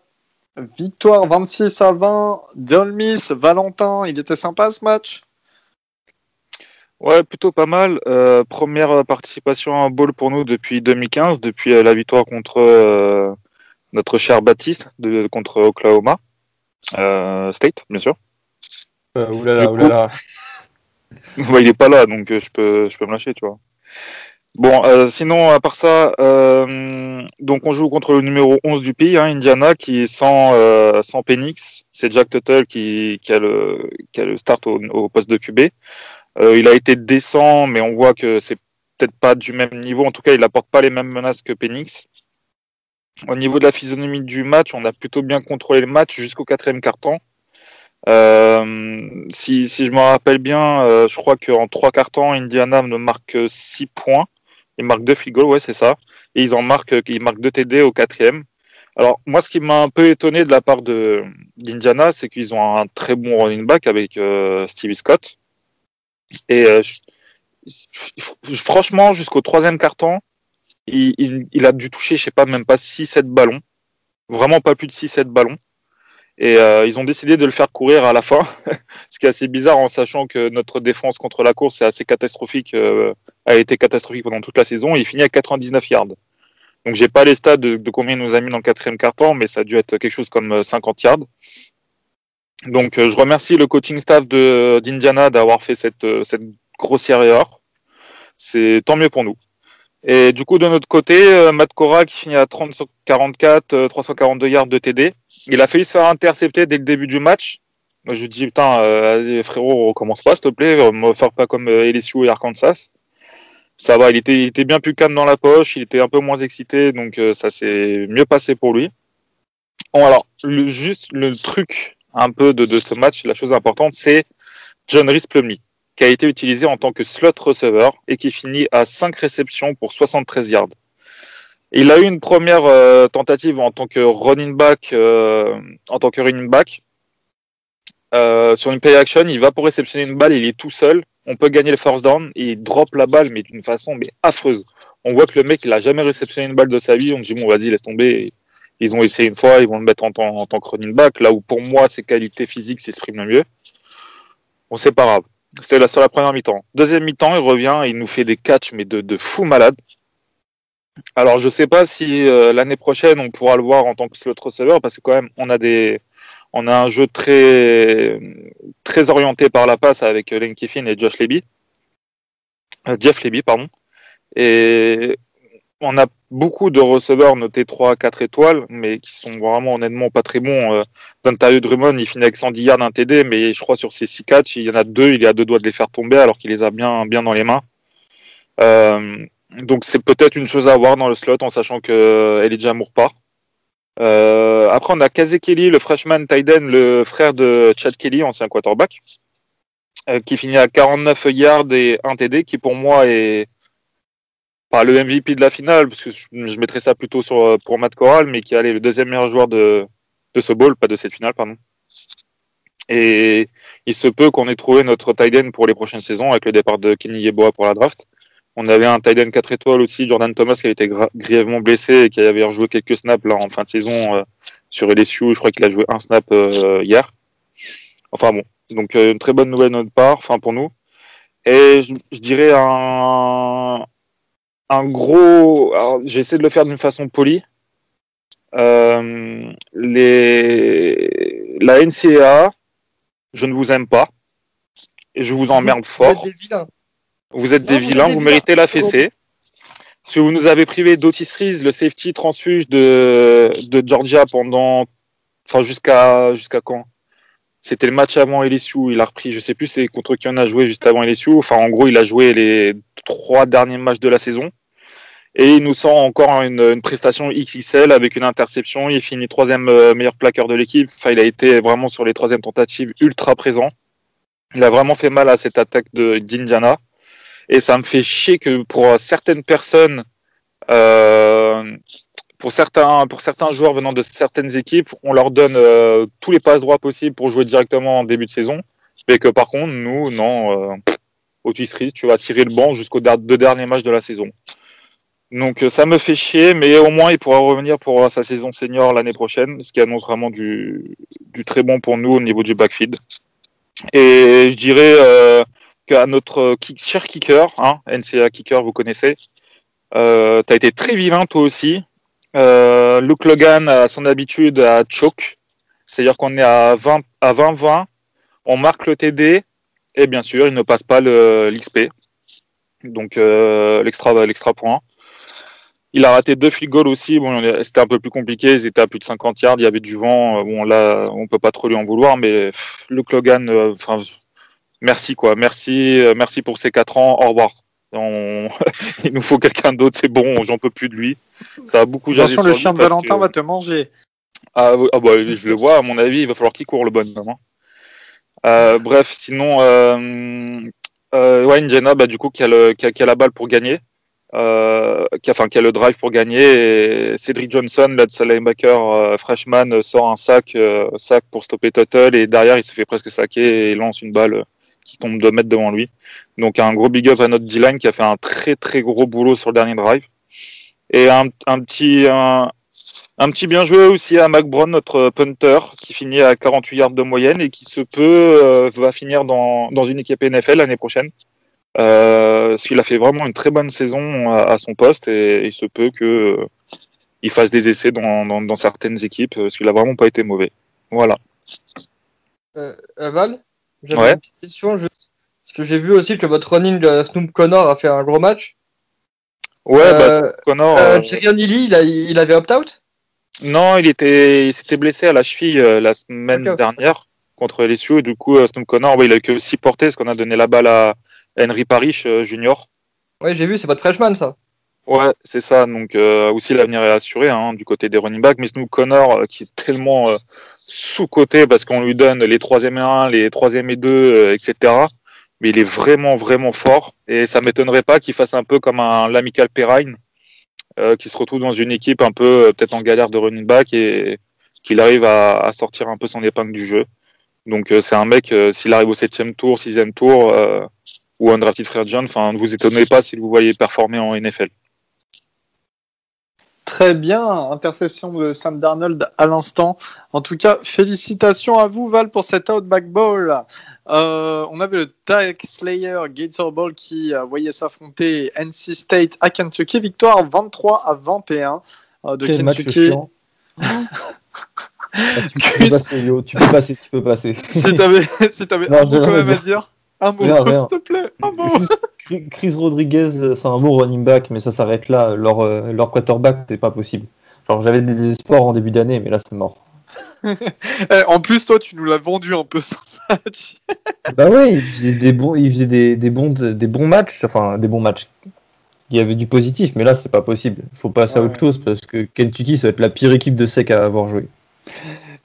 Victoire 26 à 20 d'Ole Miss. Valentin, il était sympa ce match? Ouais, plutôt pas mal. Euh, première participation à un bowl pour nous depuis 2015, depuis euh, la victoire contre euh, notre cher Baptiste de, contre Oklahoma euh, State, bien sûr. Euh, oulala, coup- oulala. Bah, il est pas là, donc euh, je peux, je peux me lâcher, tu vois. Bon, euh, sinon, à part ça, euh, donc on joue contre le numéro 11 du pays, hein, Indiana, qui est sans, euh, sans Penix. C'est Jack Tuttle qui, qui, a le, qui a le start au, au poste de QB. Euh, il a été décent, mais on voit que c'est peut-être pas du même niveau. En tout cas, il apporte pas les mêmes menaces que Penix. Au niveau de la physionomie du match, on a plutôt bien contrôlé le match jusqu'au quatrième quart-temps. Euh, si, je me rappelle bien, euh, je crois qu'en trois quarts temps, Indiana ne marque que 6 points. Ils marquent deux field ouais, c'est ça. Et ils en marquent, marquent deux TD au quatrième. Alors, moi, ce qui m'a un peu étonné de la part d'Indiana, c'est qu'ils ont un très bon running back avec euh, Stevie Scott. Et euh, franchement, jusqu'au troisième temps, il, a dû toucher, je sais pas, même pas 6-7 ballons. Vraiment pas plus de 6-7 ballons. Et euh, ils ont décidé de le faire courir à la fin, ce qui est assez bizarre en sachant que notre défense contre la course est assez catastrophique, euh, a été catastrophique pendant toute la saison. Il finit à 99 yards. Donc j'ai pas les stats de, combien il nous a mis dans le quatrième quart-temps, mais ça a dû être quelque chose comme euh, 50 yards. Donc euh, je remercie le coaching staff d'Indiana d'avoir fait cette, euh, cette grossière erreur. C'est tant mieux pour nous. Et du coup, de notre côté, euh, Matt Cora qui finit à 30 sur 44, euh, 342 yards de TD. Il a failli se faire intercepter dès le début du match. Je lui dis, putain, euh, frérot, recommence pas, s'il te plaît, me faire pas comme LSU et Arkansas. Ça va, il était, bien plus calme dans la poche, il était un peu moins excité, donc ça s'est mieux passé pour lui. Bon, alors, le, juste le truc un peu de, de ce match, la chose importante, c'est John Rhys Plumlee, qui a été utilisé en tant que slot receiver et qui finit à 5 réceptions pour 73 yards. Il a eu une première euh, tentative en tant que running back, euh, en tant que running back. Euh, sur une play action, il va pour réceptionner une balle, il est tout seul. On peut gagner le first down et il drop la balle, mais d'une façon mais affreuse. On voit que le mec, il a jamais réceptionné une balle de sa vie. On dit bon, vas-y, laisse tomber. Ils ont essayé une fois, ils vont le mettre en tant, que running back. Là où pour moi, ses qualités physiques s'expriment le mieux. Bon, c'est pas grave. C'est la sur la première mi-temps. Deuxième mi-temps, il revient, il nous fait des catchs, mais de, de fou malade. Alors, je sais pas si euh, l'année prochaine on pourra le voir en tant que slot receiver parce que quand même on a des, on a un jeu très, très orienté par la passe avec Lane Kiffin et Josh Leby, Euh, Jeff Leby, pardon. Et on a beaucoup de receveurs notés 3 4 étoiles, mais qui sont vraiment honnêtement pas très bons. Euh, Dontario Drummond, il finit avec 110 yards d'un TD, mais je crois sur ses 6 catchs, il y en a deux, il est à deux doigts de les faire tomber alors qu'il les a bien, dans les mains. Euh, donc c'est peut-être une chose à avoir dans le slot en sachant que Elijah Moore part. Euh, après on a Kazé Kelly, le freshman Tyden, le frère de Chad Kelly, ancien quarterback, euh, qui finit à 49 yards et 1 TD, qui pour moi est le MVP de la finale, parce que je, mettrais ça plutôt sur, euh, pour Matt Corral, mais qui est le deuxième meilleur joueur de, de ce bowl, pas de cette finale, pardon. Et il se peut qu'on ait trouvé notre Tyden pour les prochaines saisons avec le départ de Kenny Yeboah pour la draft. On avait un tight end 4 étoiles aussi, Jordan Thomas, qui a été grièvement blessé et qui avait rejoué quelques snaps là en fin de saison euh, sur LSU. Je crois qu'il a joué un snap euh, hier. Enfin bon, donc euh, une très bonne nouvelle de notre part, enfin pour nous. Et je dirais un, un gros. Alors, j'essaie de le faire d'une façon polie. Euh, les, la NCAA, je ne vous aime pas. Et je vous emmerde fort. Vous êtes des vilains. Vous êtes Non, des vous vilains, vous vilains. méritez la fessée. Que vous nous avez privé d'Otis le safety transfuge de, de Georgia pendant. Enfin, jusqu'à jusqu'à quand? C'était le match avant LSU. Il a repris, je sais plus c'est contre qui on a joué juste avant LSU. Enfin, en gros, il a joué les trois derniers matchs de la saison. Et il nous sort encore une, une prestation XXL avec une interception. Il finit troisième euh, meilleur plaqueur de l'équipe. Enfin, il a été vraiment sur les troisièmes tentatives ultra présent. Il a vraiment fait mal à cette attaque de d'Indiana. Et ça me fait chier que pour certaines personnes, Euh, pour certains, pour certains joueurs venant de certaines équipes, on leur donne euh, tous les passes droits possibles pour jouer directement en début de saison. Mais que par contre, nous, non, euh, Otis tu vas tirer le banc jusqu'aux deux derniers matchs de la saison. Donc euh, ça me fait chier, mais au moins il pourra revenir pour sa saison senior l'année prochaine, ce qui annonce vraiment du, très bon pour nous au niveau du backfield. Et je dirais qu'à notre cher kicker, hein, NCA kicker, vous connaissez, tu as été très vivant toi aussi. Euh, Luke Logan a son habitude à choke, c'est-à-dire qu'on est à 20 à 20-20, on marque le TD et bien sûr il ne passe pas l'XP, donc euh, l'extra point. Il a raté deux field goals aussi. Bon, c'était un peu plus compliqué. Ils étaient à plus de 50 yards. Il y avait du vent. Bon, là, on peut pas trop lui en vouloir, mais Luke Logan, euh, merci quoi. Merci, euh, merci pour ces quatre ans. Au revoir. On... il nous faut quelqu'un d'autre. C'est bon. J'en peux plus de lui. Ça a beaucoup. Attention, le chien de Valentin que... va te manger. Ah, ah bah, je le vois. À mon avis, il va falloir qu'il court le bon moment. Euh, bref, sinon, euh, euh, ouais, Jenna, bah, du coup, qui a, le, qui, a, qui a la balle pour gagner euh, qui, a, enfin, qui a le drive pour gagner. Et Cedric Johnson, le linebacker euh, freshman, sort un sac, sac pour stopper Tuttle et derrière il se fait presque saquer et lance une balle qui tombe 2 mètres devant lui. Donc un gros big up à notre D-line qui a fait un très très gros boulot sur le dernier drive. Et un, petit un, petit bien joué aussi à Mac Brown, notre punter, qui finit à 48 yards de moyenne et qui se peut euh, va finir dans, dans une équipe NFL l'année prochaine. Euh, parce qu'il a fait vraiment une très bonne saison à, son poste et il se peut que euh, il fasse des essais dans, dans, dans, certaines équipes parce qu'il a vraiment pas été mauvais. Voilà. Euh, Val, j'avais ouais. une petite question. Je... Parce que j'ai vu aussi que votre running de Snoop Connor a fait un gros match. Ouais, euh, bah, Connor. Euh, Lee, il, a, il avait opt-out Non, il était, il s'était blessé à la cheville euh, la semaine okay. dernière contre les Sioux et du coup Snoop Connor, ouais, il a que aussi porté parce qu'on a donné la balle à Henry Parish euh, Junior. Ouais, j'ai vu, c'est votre freshman ça. Ouais, c'est ça. Donc euh, aussi l'avenir est assuré hein, du côté des running backs. Mais Snoop Connor, euh, qui est tellement euh, sous-côté parce qu'on lui donne les troisième et 1, les troisième et 2, euh, etc. Mais il est vraiment, vraiment fort. Et ça m'étonnerait pas qu'il fasse un peu comme un l'amical Perrine, euh, qui se retrouve dans une équipe un peu peut-être en galère de running back et qu'il arrive à, sortir un peu son épingle du jeu. Donc c'est un mec, s'il arrive au septième tour, sixième tour, ou un drafted John, enfin ne vous étonnez pas si vous voyez performer en NFL. Très bien, interception de Sam Darnold à l'instant. En tout cas, félicitations à vous Val pour cet Outback Bowl. Euh, on avait le Tag Slayer Gator Bowl qui voyait s'affronter NC State à Kentucky. Victoire 23 à 21 euh, de Quel Kentucky. tu, peux passer, Yo, tu peux passer, tu peux passer. si t'avais si avais un mot quand même à dire. Un mot, s'il te plaît, un mot. Juste, Chris Rodriguez, c'est un bon running back, mais ça s'arrête là. Leur, euh, leur quarterback, c'est pas possible. Genre, j'avais des espoirs en début d'année, mais là, c'est mort. en plus, toi, tu nous l'as vendu un peu ce match. bah ouais, il faisait des bons, il faisait des, des, bons, des bons matchs, enfin des bons matchs. Il y avait du positif, mais là, c'est pas possible. Il faut passer ouais. à autre chose parce que Kentucky, ça va être la pire équipe de sec à avoir joué.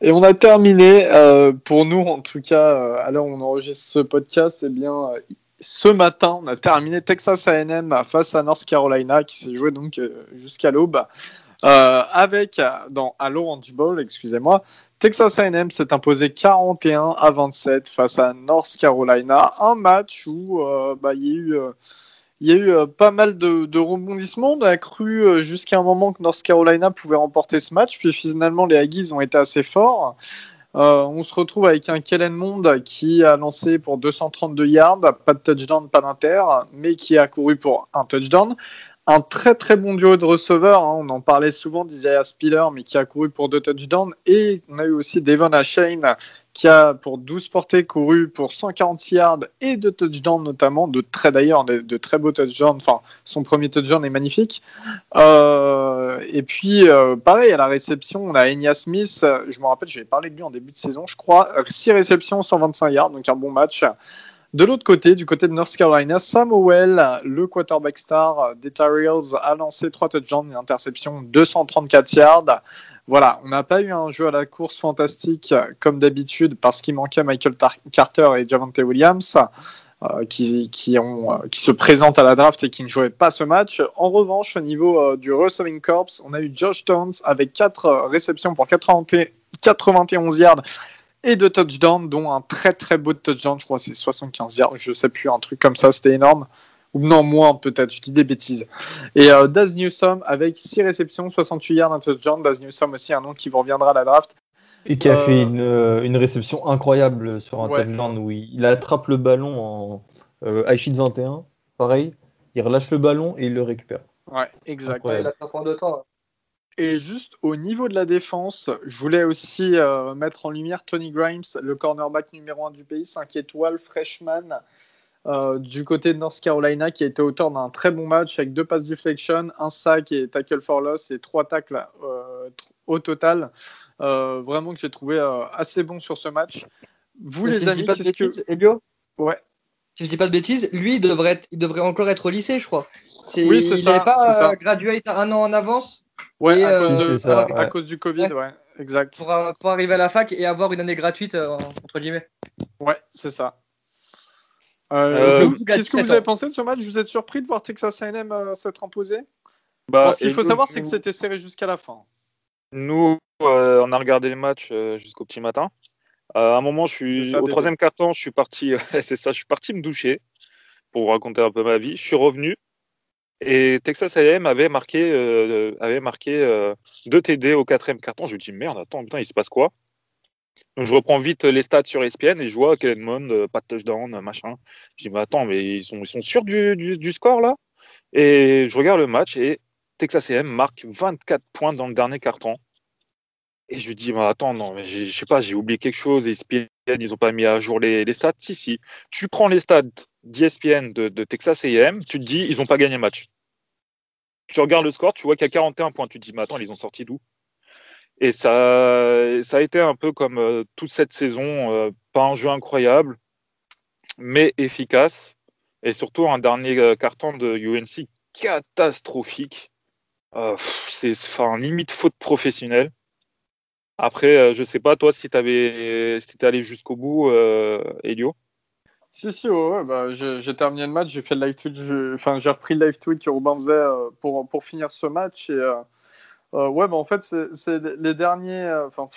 Et on a terminé, euh, pour nous en tout cas, euh, où on enregistre ce podcast, eh bien, euh, ce matin, on a terminé Texas A&M face à North Carolina, qui s'est joué donc jusqu'à l'aube, avec, dans, à l'Orange Bowl, excusez-moi, Texas A&M s'est imposé 41 à 27 face à North Carolina, un match où bah, il y a eu il y a eu euh, pas mal de, rebondissements. On a cru euh, jusqu'à un moment que North Carolina pouvait remporter ce match, puis finalement les Aggies ont été assez forts. Euh, on se retrouve avec un Kellen Mond qui a lancé pour 232 yards, pas de touchdown, pas d'inter, mais qui a couru pour un touchdown. Un très très bon duo de receveurs, hein. on en parlait souvent d'Isaiah Spiller, mais qui a couru pour deux touchdowns. Et on a eu aussi Devon Ashane qui a pour 12 portées couru pour 140 yards et de touchdowns notamment, de très d'ailleurs, de, très beaux touchdowns. Enfin, son premier touchdown est magnifique. Euh, et puis, euh, pareil, à la réception, on a Enya Smith. Je me rappelle, j'avais parlé de lui en début de saison, je crois. 6 réceptions, 125 yards, donc un bon match. De l'autre côté, du côté de North Carolina, Samuel, le quarterback star des Tar a lancé 3 touchdowns, une interception, 234 yards. Voilà, on n'a pas eu un jeu à la course fantastique comme d'habitude parce qu'il manquait Michael Carter et Javante Williams. euh, qui, euh, qui se présentent à la draft et qui ne jouaient pas ce match. En revanche, au niveau euh, du receiving corps, on a eu Josh Towns avec 4 réceptions pour 80 91 yards et deux touchdowns, dont un très très beau touchdown, je crois c'est 75 yards, je sais plus, un truc comme ça, c'était énorme. Ou non, moins peut-être, je dis des bêtises. Et euh, Daz Newsom avec 6 réceptions, 68 yards, un touchdown. Daz Newsom aussi, un nom qui vous reviendra à la draft. Et qui a Euh, fait une, euh, une réception incroyable sur un Ouais. touchdown où il, il attrape le ballon en euh, high sheet 21, pareil, il relâche le ballon et il le récupère. Ouais, exact. Il a fait prendre de temps. Et juste au niveau de la défense, je voulais aussi euh, mettre en lumière Tony Grimes, le cornerback numéro 1 du pays, 5 étoiles, freshman, euh, du côté de North Carolina, qui a été auteur d'un très bon match avec deux passes deflection, un sac et tackle for loss et trois tacles euh, au total. Euh, vraiment que j'ai trouvé euh, assez bon sur ce match. Vous Mais les si je amis, dis pas de que... bêtises, Elio Ouais. Si je dis pas de bêtises, lui, il devrait, être- il devrait encore être au lycée, je crois. C'est, Oui, c'est il ça, n'avait pas c'est ça. graduate un an en avance Ouais, Et, à, euh, cause de- Oui, c'est ça, à ouais. cause du Covid, Ouais. ouais, exact. pour, pour arriver à la fac et avoir une année gratuite, euh, entre guillemets. Ouais, c'est ça. Euh, Euh, Qu'est-ce que 17 vous avez pensé de ce match? Vous êtes surpris de voir Texas A&M euh, s'être imposé? Bah, Ce qu'il faut savoir, c'est que c'était serré jusqu'à la fin. Nous, euh, on a regardé le match jusqu'au petit matin. À un moment, je suis ça, au bébé. troisième quart-temps, je suis parti, c'est ça, je suis parti me doucher pour vous raconter un peu ma vie. Je suis revenu et Texas A&M avait marqué, avait marqué deux TD au quatrième quart-temps. Je me dis merde, attends, putain, il se passe quoi? Donc je reprends vite les stats sur ESPN et je vois Kellen Mond, euh, pas de touchdown, machin. Je dis mais attends, mais ils sont, ils sont sûrs du, du, score là? Et je regarde le match et Texas A&M marque 24 points dans le dernier quart-temps. Et je lui dis, bah, attends, non, mais je sais pas, j'ai oublié quelque chose. ESPN, ils ont pas mis à jour les, les stats. Si, si. Tu prends les stats d'ESPN de, Texas AM, tu te dis, ils ont pas gagné match. Tu regardes le score, tu vois qu'il y a 41 points. Tu te dis, mais attends, ils ont sorti d'où? Et ça, ça a été un peu comme euh, toute cette saison, euh, pas un jeu incroyable, mais efficace. Et surtout, un dernier euh, carton de UNC catastrophique. C'est enfin, limite faute professionnelle. Après, je sais pas, toi, si tu si t'es allé jusqu'au bout, Elio. Si, si, ouais, bah, j'ai terminé le match, j'ai fait le live tweet, enfin, j'ai repris le live tweet que Robin pour, pour finir ce match. Et, ouais, bah, en fait, c'est c'est les derniers. euh, Enfin,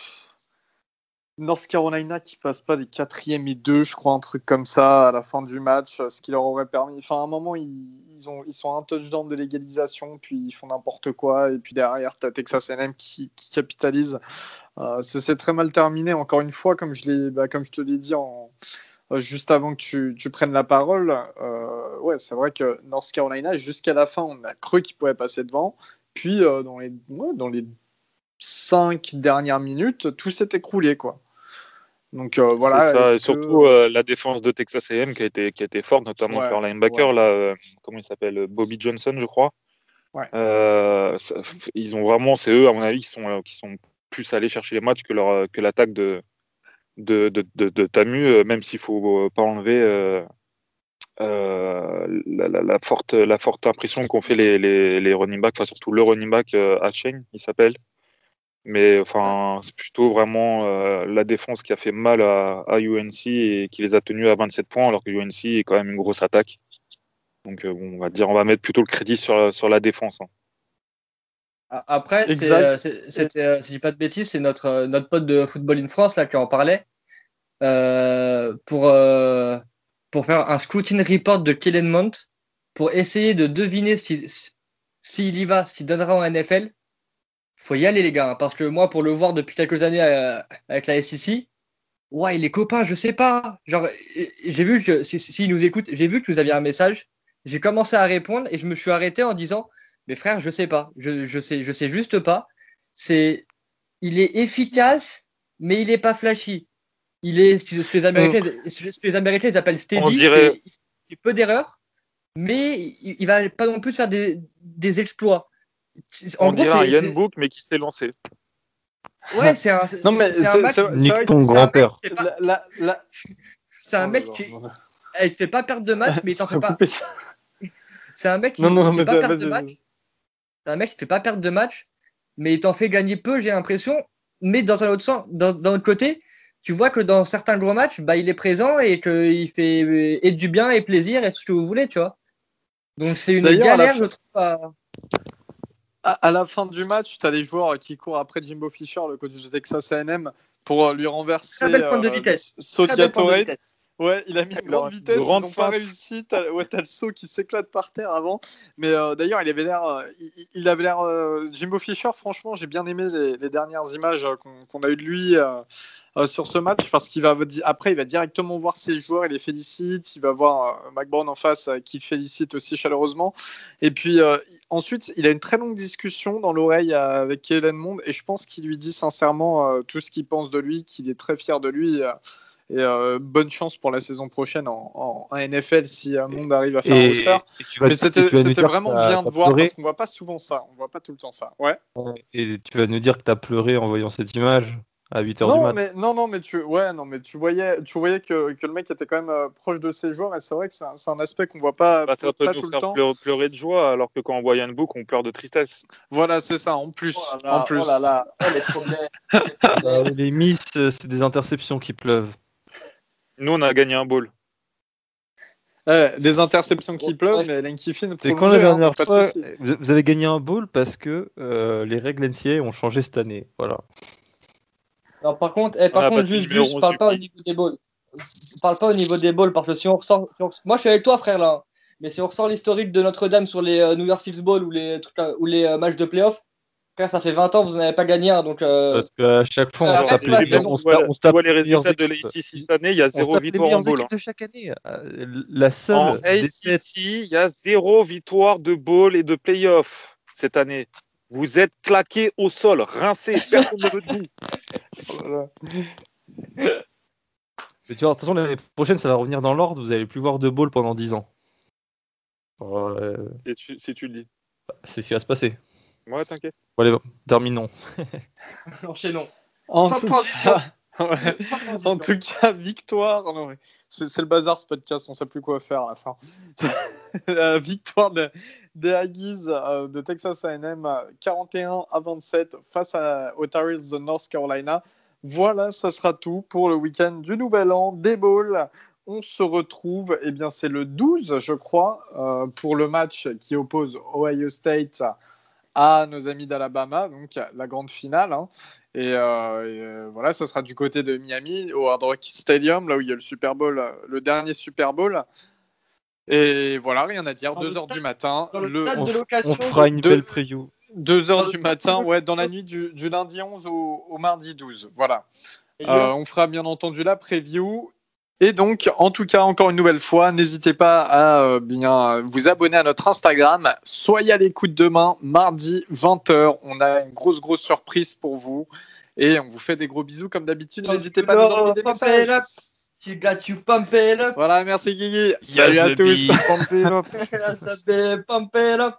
North Carolina qui passe pas des quatrièmes et deux, je crois, un truc comme ça à la fin du match, euh, ce qui leur aurait permis. Enfin, à un moment, ils, ils, ont, ils sont un touchdown de l'égalisation, puis ils font n'importe quoi, et puis derrière, tu as Texas A&M qui, capitalise. Euh, s'est très mal terminé, encore une fois, comme je, bah, comme je te l'ai dit en, euh, juste avant que tu, tu prennes la parole. Euh, ouais, c'est vrai que North Carolina, jusqu'à la fin, on a cru qu'ils pouvaient passer devant. Puis, euh, dans, les, ouais, dans les cinq dernières minutes, tout s'est écroulé, quoi. Donc, euh, voilà. Ça, que- surtout euh, la défense de Texas AM qui a été, qui a été forte, notamment Ouais, leur linebacker, ouais. là, euh, comment il s'appelle Bobby Johnson, je crois. Ouais. Ça- ils ont vraiment, c'est eux, à mon avis, qui sont, qui sont plus allés chercher les matchs que, leur, que l'attaque de, de, de, de, de Tamu, même s'il faut pas enlever euh, la, la, la forte, la forte impression qu'ont fait les, les, les running backs, enfin surtout le running back euh, Hatching, il s'appelle. Mais enfin, c'est plutôt vraiment euh, la défense qui a fait mal à, à UNC et qui les a tenus à 27 points, alors que UNC est quand même une grosse attaque. Donc euh, bon, on va dire, on va mettre plutôt le crédit sur, sur la défense. hein. A- Après, euh, c'était, euh, si je dis pas de bêtises, c'est notre, euh, notre pote de Football in France là, qui en parlait euh, pour, euh, pour faire un scrutiny report de Kellen Mont pour essayer de deviner s'il y va, ce qu'il donnera en NFL. Faut y aller, les gars, hein, parce que moi, pour le voir depuis quelques années euh, avec la SEC, ouais, il est copain, je sais pas. Genre, euh, j'ai vu que, s'il si, nous écoute, j'ai vu que vous aviez un message. J'ai commencé à répondre et je me suis arrêté en disant, mais frère, je sais pas. Je, je sais, je sais juste pas. C'est, il est efficace, mais il est pas flashy. Il est ce que, ce que les Américains, ce que les Américains ils appellent steady. On dirait- c'est- Il fait peu d'erreurs, mais il, il va pas non plus faire des, des exploits. C'est- En On gros, dirait un Yann Book, mais qui s'est lancé. ouais, c'est un, Non, mais c'est un mec, Nique ton grand-père. c'est un Oh mec qui, il te fait pas perdre de match, mais il t'en fait pas. C'est un mec qui ne fait pas perdre de match. C'est un mec qui fait pas perdre de match, mais il t'en fait gagner peu, j'ai l'impression. Mais dans un autre sens, dans, d'un autre côté, tu vois que dans certains gros matchs, bah, il est présent et qu'il fait et du bien et plaisir et tout ce que vous voulez, tu vois. Donc c'est une la galère, je trouve. à- la fin du match, tu as les joueurs qui courent après Jimbo Fisher, le coach de Texas A&M, pour lui renverser Très belle pointe de euh, vitesse. Ouais, il a mis une grande vitesse, grande ils n'ont pas réussi. T'as ouais, t'as le saut qui s'éclate par terre avant. Mais euh, d'ailleurs, il avait l'air. euh, il, il avait l'air. euh, Jimbo Fisher, franchement, j'ai bien aimé les, les dernières images qu'on a eues de lui sur ce match parce qu'il va après, il va directement voir ses joueurs, il les félicite. Il va voir McBourne en face qui félicite aussi chaleureusement. Et puis ensuite, il a une très longue discussion dans l'oreille avec Kellen Mond et je pense qu'il lui dit sincèrement tout ce qu'il pense de lui, qu'il est très fier de lui. Et euh, bonne chance pour la saison prochaine en, en- en NFL si un monde arrive à faire un roster. et tu vas- Mais c'était vraiment bien de voir pleuré, parce qu'on voit pas souvent ça. On voit pas tout le temps ça. Ouais. Et tu vas nous dire que tu as pleuré en voyant cette image à 8h du Non mat. mais, non, non, mais tu, ouais, non, mais tu voyais, tu voyais que, que le mec était quand même euh, proche de ses joueurs et c'est vrai que c'est un, un aspect qu'on voit pas, Bah, pas peut tout nous le faire temps. pleurer, pleurer de joie, alors que quand on voit Yann Book, on pleure de tristesse. Voilà, c'est ça, en plus. Oh là là, en plus. oh là là, oh, les. Euh, les miss, c'est des interceptions qui pleuvent. Nous, on a gagné un ball. Ouais, des interceptions qui Ouais. pleuvent, mais C'est quand la hein, dernière fois, vous avez gagné un bowl parce que euh, les règles NCAA ont changé cette année. Voilà. Non, par contre, eh, par contre juste, juste, parle pas au niveau des balls. Parle pas au niveau des balls, parce que si on ressort. si on- Moi, je suis avec toi, frère, là. Mais si on ressort l'historique de Notre-Dame sur les euh, New Year's Six Bowl ou les, trucs ou les euh, matchs de playoff, frère, ça fait 20 ans, vous n'avez pas gagné un. Donc, euh, Parce qu'à chaque fois, on tape les, on on se tape- on se tu tape vois les résultats de l'ACC cette année, il y a On se zéro victoire en bowl. équipes de chaque année. Euh, La seule En ACC, il y a zéro victoire de bowl et de playoff cette année. Vous êtes claqués au sol, rincés, personne ne de vous. Voilà. Mais tu vois, attention, l'année prochaine, ça va revenir dans l'ordre. Vous allez plus voir de ball pendant 10 ans. Euh, Si tu, si tu le dis. c'est ce qui va se passer. Ouais, t'inquiète. Bon, allez, terminons. enchaînons. En Sans tout transition. cas- Ouais. Sans transition. En tout cas, victoire. C'est le bazar ce podcast, on sait plus quoi faire à la fin. La victoire de- des Aggies euh, de Texas A&M euh, 41 à 27 face à, aux Tar Heels de North Carolina. Voilà, ça sera tout pour le week-end du Nouvel An des Bowls. On se retrouve, eh bien c'est le 12, je crois, euh, pour le match qui oppose Ohio State à nos amis d'Alabama, donc la grande finale. hein. Et, euh, et, euh, voilà, ça sera du côté de Miami, au Hard Rock Stadium, là où il y a le Super Bowl, le dernier Super Bowl. Et voilà, rien à dire. Dans 2 le heures stade- du matin. Le on fera une belle preview. 2 heures dans du le- matin, ouais, dans la nuit du, du lundi 11 au, au mardi 12. Voilà. Euh, on fera bien entendu la preview. Et donc, en tout cas, encore une nouvelle fois, n'hésitez pas à euh, bien vous abonner à notre Instagram. Soyez à l'écoute demain, mardi 20h. On a une grosse, grosse surprise pour vous. Et on vous fait des gros bisous comme d'habitude. N'hésitez pas à nous envoyer des Pump it up. messages. You got you pump it up. Voilà, merci Guigui. Salut à tous. Pump it up.